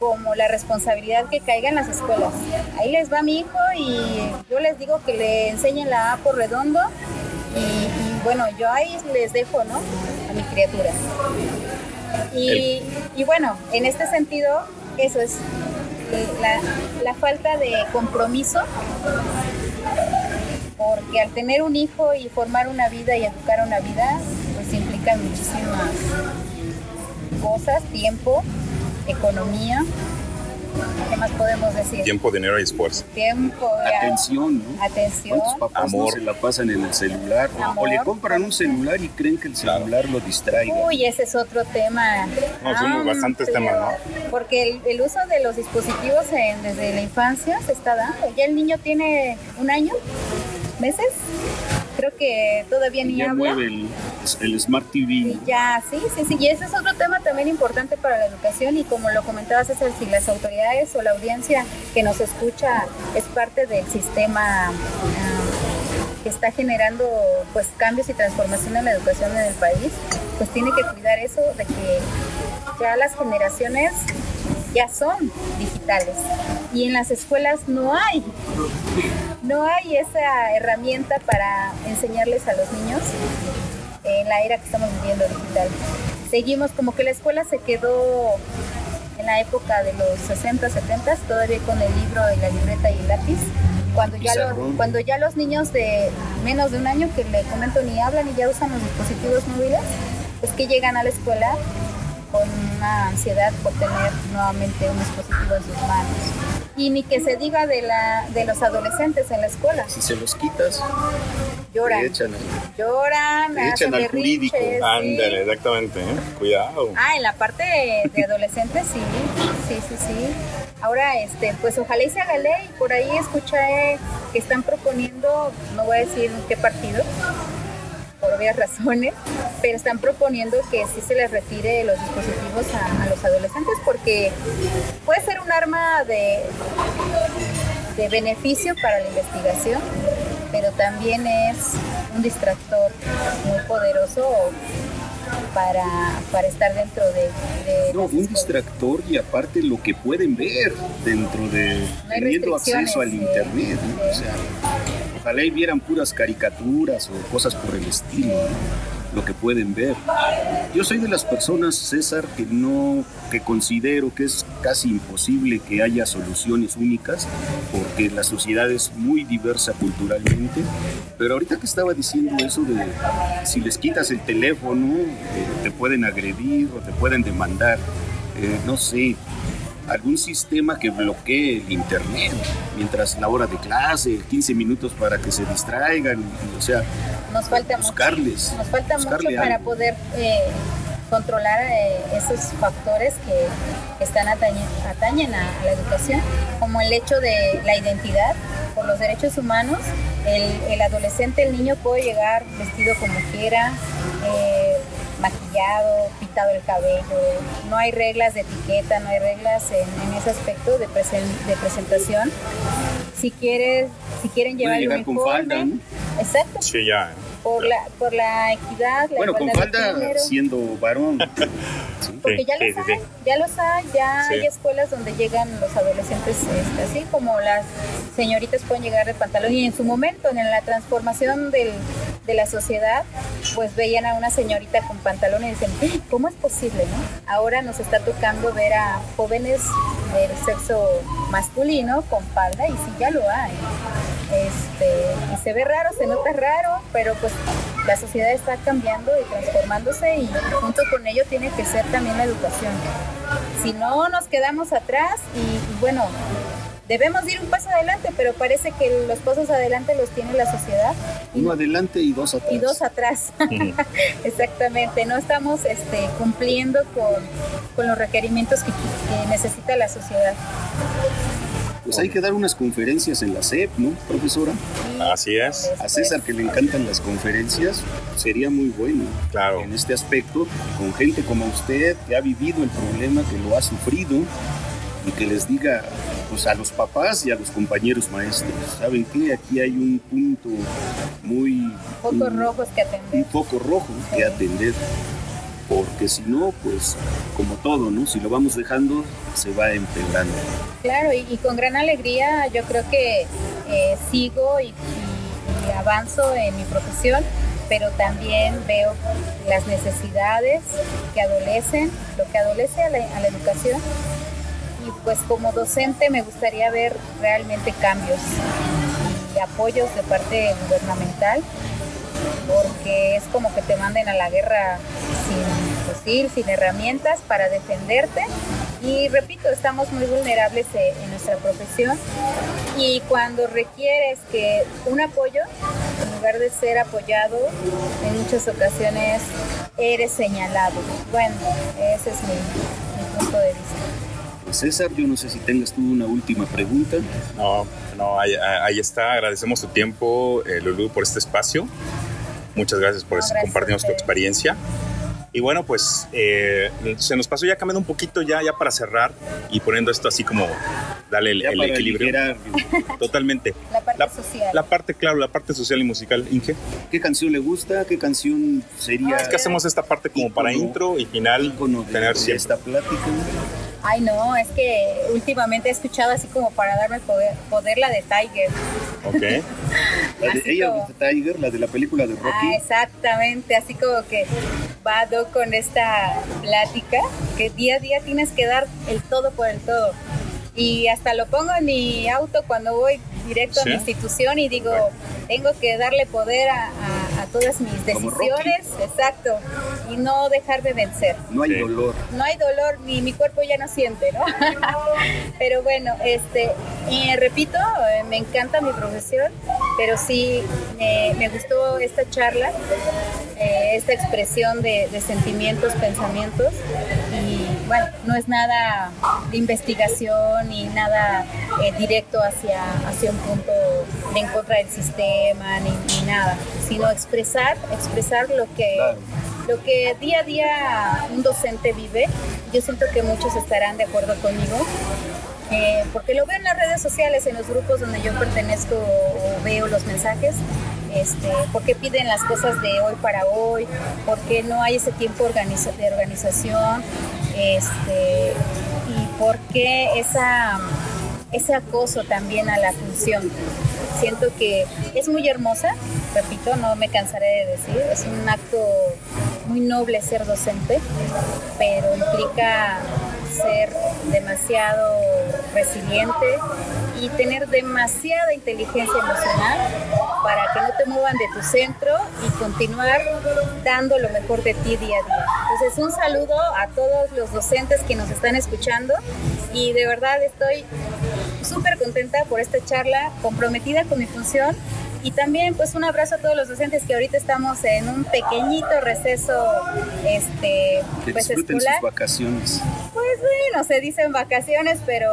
como la responsabilidad que caiga en las escuelas. Ahí les va mi hijo y yo les digo que le enseñen la A por redondo y, y bueno, yo ahí les dejo, ¿no? A mi criatura. Y, y bueno, en este sentido, eso es eh, la, la falta de compromiso, porque al tener un hijo y formar una vida y educar una vida, pues implica muchísimas cosas, tiempo, economía. ¿Qué más podemos decir? Tiempo, dinero y esfuerzo. Tiempo, atención, ¿no? Atención. ¿Cuántos papás Amor. no se la pasan en el celular? Amor. O le compran un celular y creen que el celular lo distraiga. Uy, ese es otro tema. No, son bastantes amplio, temas, Porque el, el uso de los dispositivos en- desde la infancia se está dando. Ya el niño tiene un año, meses. Creo que todavía ni ya habla. mueve el, el Smart TV. Y ya, sí, sí, sí. Y ese es otro tema también importante para la educación y como lo comentaba César, si las autoridades o la audiencia que nos escucha es parte del sistema ah, que está generando pues cambios y transformación en la educación en el país, pues tiene que cuidar eso de que ya las generaciones ya son digitales y en las escuelas no hay no hay esa herramienta para enseñarles a los niños en la era que estamos viviendo digital. Seguimos como que la escuela se quedó en la época de los 60, 70, todavía con el libro y la libreta y el lápiz. Cuando ya, lo- Pizarrón. cuando ya los niños de menos de un año que le comento ni hablan y ya usan los dispositivos móviles, pues que llegan a la escuela con una ansiedad por tener nuevamente un dispositivo en sus manos. Y ni que se diga de, la, de los adolescentes en la escuela. Si se los quitas, Lloran. te echan. Lloran, Te echan al jurídico. sí. Ándale, exactamente. ¿eh? Cuidado. Ah, en la parte de, de adolescentes sí, sí, sí, sí. Ahora, este, pues ojalá y se haga ley. Por ahí escuché que están proponiendo, no voy a decir qué partido, por obvias razones, pero están proponiendo que sí se les retire los dispositivos a, a los adolescentes porque puede ser un arma de, de beneficio para la investigación, pero también es un distractor muy poderoso para, para estar dentro de... de No, un escuelas. distractor y aparte lo que pueden ver dentro de No teniendo acceso al internet. ¿no? O sea, ojalá y vieran puras caricaturas o cosas por el estilo, ¿no? lo que pueden ver. Yo soy de las personas, César, que no, que considero que es casi imposible que haya soluciones únicas, porque la sociedad es muy diversa culturalmente. Pero ahorita que estaba diciendo eso de si les quitas el teléfono, eh, te pueden agredir o te pueden demandar, eh, no sé, algún sistema que bloquee el internet mientras la hora de clase, 15 minutos para que se distraigan, o sea, Nos falta mucho. buscarles. Nos falta mucho para algo. poder eh, controlar eh, esos factores que, que están atañen, atañen a, a la educación, como el hecho de la identidad por los derechos humanos. El, el adolescente, el niño puede llegar vestido como quiera, eh, maquillado, pintado el cabello. No hay reglas de etiqueta, no hay reglas en, en ese aspecto de, presen- de presentación. Si quieres, si quieren llevar el llegar con uniforme, falda, ¿no? exacto, Sí, ya. por la, por la equidad, la Bueno, con igualdad de falda género. siendo varón. (laughs) Porque ya sí, los sí, hay, sí. ya los hay, ya Sí. hay escuelas donde llegan los adolescentes este, así, como las señoritas pueden llegar de pantalón y en su momento, en la transformación del- de la sociedad, pues veían a una señorita con pantalón y dicen, "¡Ah! ¿cómo es posible? Ahora nos está tocando ver a jóvenes del sexo masculino con falda y sí, ya lo hay. Este, y se ve raro, se nota raro, pero pues la sociedad está cambiando y transformándose y junto con ello tiene que ser también la educación. Si no nos quedamos atrás y bueno, debemos ir un paso adelante, pero parece que los pasos adelante los tiene la sociedad y, Uno adelante y dos atrás. y dos atrás. (laughs) Exactamente, no estamos este, cumpliendo con, con los requerimientos que, que necesita la sociedad. Pues hay que dar unas conferencias en la SEP, ¿no, profesora? Así es. A César que le encantan las conferencias, sería muy bueno Claro. en este aspecto, con gente como usted que ha vivido el problema, que lo ha sufrido y que les diga pues, a los papás y a los compañeros maestros, ¿saben qué? Aquí hay un punto muy... Focos un- rojos que un atender. foco rojo que Sí. atender. Porque si no, pues como todo, ¿no? Si lo vamos dejando, se va empeorando. Claro, y, y con gran alegría yo creo que eh, sigo y, y- y avanzo en mi profesión, pero también veo las necesidades que adolecen, lo que adolece a la, a la educación. Y pues como docente me gustaría ver realmente cambios y apoyos de parte gubernamental, porque es como que te manden a la guerra sin fusil, sin herramientas para defenderte. Y repito, estamos muy vulnerables eh, en nuestra profesión y cuando requieres que un apoyo, en lugar de ser apoyado, en muchas ocasiones eres señalado. Bueno, ese es mi, mi punto de vista. Pues César, yo no sé si tengas tú una última pregunta. No, no, ahí, ahí está. Agradecemos tu tiempo, eh, Lulú, por este espacio. Muchas gracias por No, compartirnos tu experiencia. Y bueno, pues eh, se nos pasó ya cambiando un poquito ya, ya para cerrar y poniendo esto así como darle el, equilibrio. (laughs) Totalmente. La parte La, social. la parte, claro, la parte social y musical. Inge, ¿Qué canción le gusta? ¿Qué canción sería es que hacemos esta parte como para intro y final de, tener de siempre. esta plática? Ay, no, es que últimamente he escuchado así como para darme poder, poder la de Tiger. Ok. (laughs) La de ella, como- de Tiger, la de la película de Ah, Rocky. exactamente, así como que vado con esta plática, que día a día tienes que dar el todo por el todo. Y hasta lo pongo en mi auto cuando voy directo ¿Sí? a mi institución y digo, tengo que darle poder a, a- a todas mis decisiones, exacto, y no dejar de vencer. no hay Sí. dolor. no hay dolor ni mi cuerpo ya no siente, ¿no? (laughs) pero bueno, este, repito, eh, me encanta mi profesión, pero sí me gustó esta charla, eh, esta expresión de, de sentimientos, pensamientos y bueno, no es nada de investigación ni nada eh, directo hacia, hacia un punto de en contra del sistema ni, ni nada, sino expresar, expresar lo que Claro. lo que día a día un docente vive, yo siento que muchos estarán de acuerdo conmigo, eh, porque lo veo en las redes sociales, en los grupos donde yo pertenezco o veo los mensajes, este, por qué piden las cosas de hoy para hoy, por qué no hay ese tiempo de organización, este, y por qué ese acoso también a la función. Siento que es muy hermosa, repito, no me cansaré de decir, es un acto muy noble ser docente, pero implica ser demasiado resiliente y tener demasiada inteligencia emocional para que no te muevan de tu centro y continuar dando lo mejor de ti día a día. Entonces un saludo a todos los docentes que nos están escuchando y de verdad estoy súper contenta por esta charla, comprometida con mi función y también pues un abrazo a todos los docentes que ahorita estamos en un pequeñito receso este Que pues disfruten escolar. sus vacaciones. Pues bueno, se dicen vacaciones, pero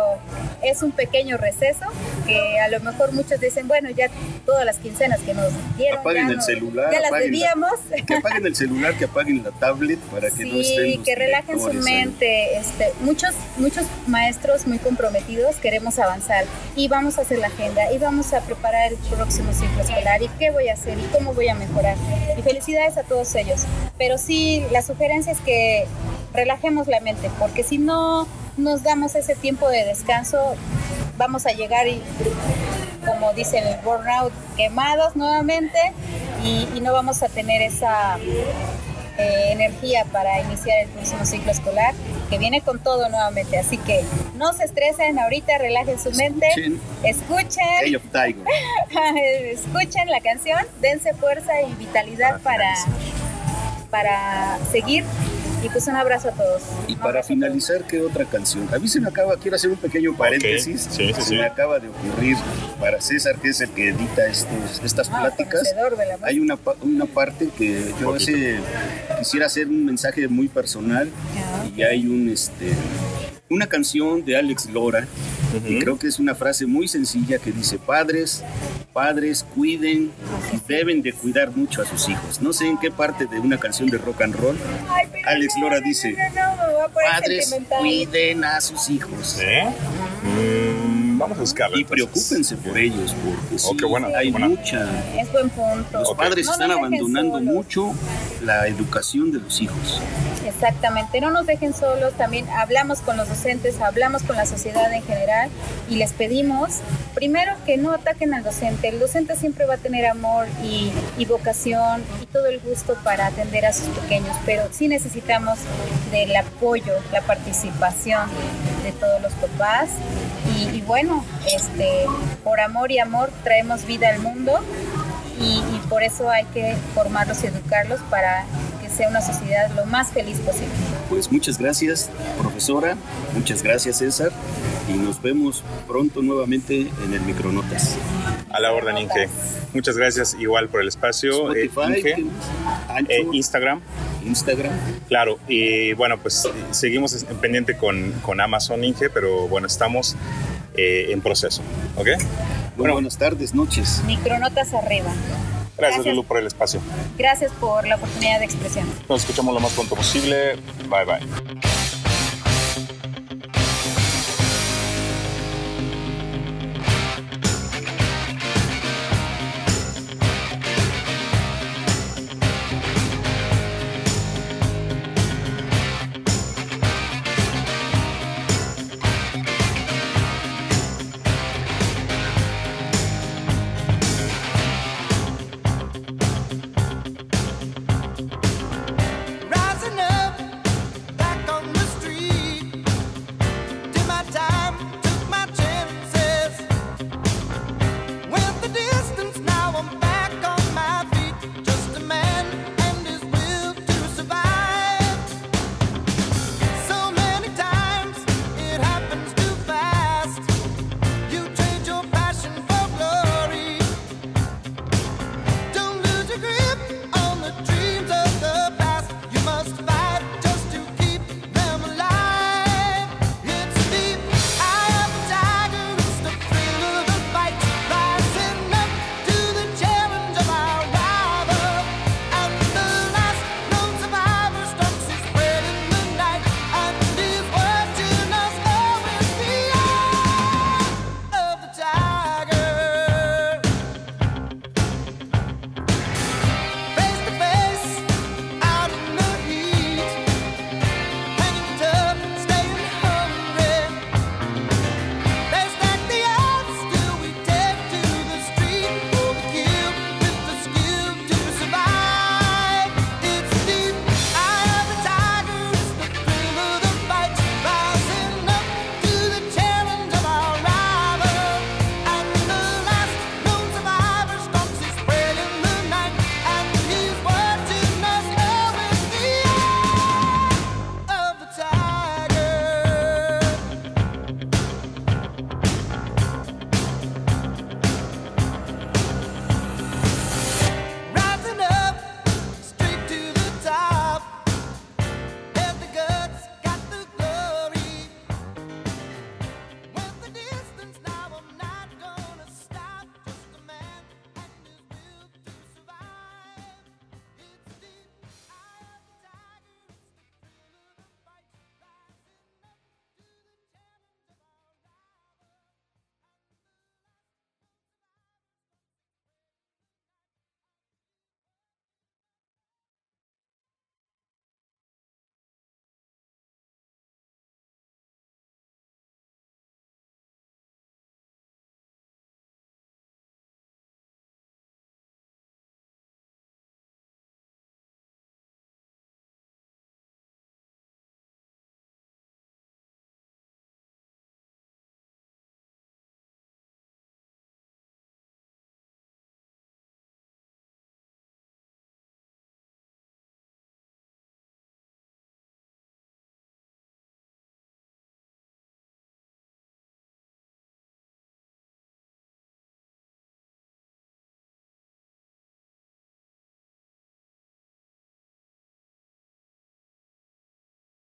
es un pequeño receso que a lo mejor muchos dicen, bueno, ya todas las quincenas que nos dieron Apaguen ya, el no- celular, ya las apaguen la- debíamos. (laughs) Que apaguen el celular, que apaguen la tablet para que no estén Sí, que relajen su mente. Este, muchos, muchos maestros muy comprometidos queremos avanzar y vamos a hacer la agenda y vamos a preparar el próximo ciclo escolar y qué voy a hacer y cómo voy a mejorar. Y felicidades a todos ellos. Pero sí, la sugerencia es que relajemos la mente, porque si no nos damos ese tiempo de descanso, vamos a llegar y como dicen el burnout quemados nuevamente y, y no vamos a tener esa eh, energía para iniciar el próximo ciclo escolar que viene con todo nuevamente. Así que no se estresen ahorita relajen su mente Escuchen. escuchen. Age of Tiger. escuchen la canción dense fuerza y vitalidad para para seguir y pues un abrazo a todos Y Un para finalizar, ¿qué otra canción? A mí se me acaba, quiero hacer un pequeño paréntesis. Sí, sí, se sí. me acaba de ocurrir para César, que es el que edita estos, estas. Ah, pláticas. Hay una, pa- una parte que yo ese, quisiera hacer un mensaje muy personal y hay un este una canción de Alex Lora y creo que es una frase muy sencilla que dice padres padres cuiden y deben de cuidar mucho a sus hijos no sé en qué parte de una canción de rock and roll Ay, Alex Lora no, dice, no, no, me voy a poner padres cuiden a sus hijos ¿Eh? Mm, vamos a buscarlo. y entonces. preocupénse por ellos porque sí, Oh, qué buena, hay buena. mucha Es buen punto. los padres No están abandonando solos. mucho la educación de los hijos Exactamente, no nos dejen solos, también hablamos con los docentes, hablamos con la sociedad en general y les pedimos, primero, que no ataquen al docente. El docente siempre va a tener amor y, vocación y todo el gusto para atender a sus pequeños, pero sí necesitamos del apoyo, la participación de todos los papás. Y, bueno, este, por amor y amor traemos vida al mundo y, y por eso hay que formarlos y educarlos para sea una sociedad lo más feliz posible. Pues muchas gracias, profesora. Muchas gracias, César. Y nos vemos pronto nuevamente en el Micronotas. A la orden, Inge. Muchas gracias igual por el espacio. eh, Inge. Eh, Instagram, Instagram. claro. Y bueno, pues eh, seguimos en pendiente con, con Amazon, Inge, pero bueno, estamos eh, en proceso. ¿Ok? Bueno. buenas tardes, noches. Micronotas arriba. Gracias, Gracias. Lulu, por el espacio. Gracias por la oportunidad de expresión. Nos escuchamos lo más pronto posible. Bye, bye.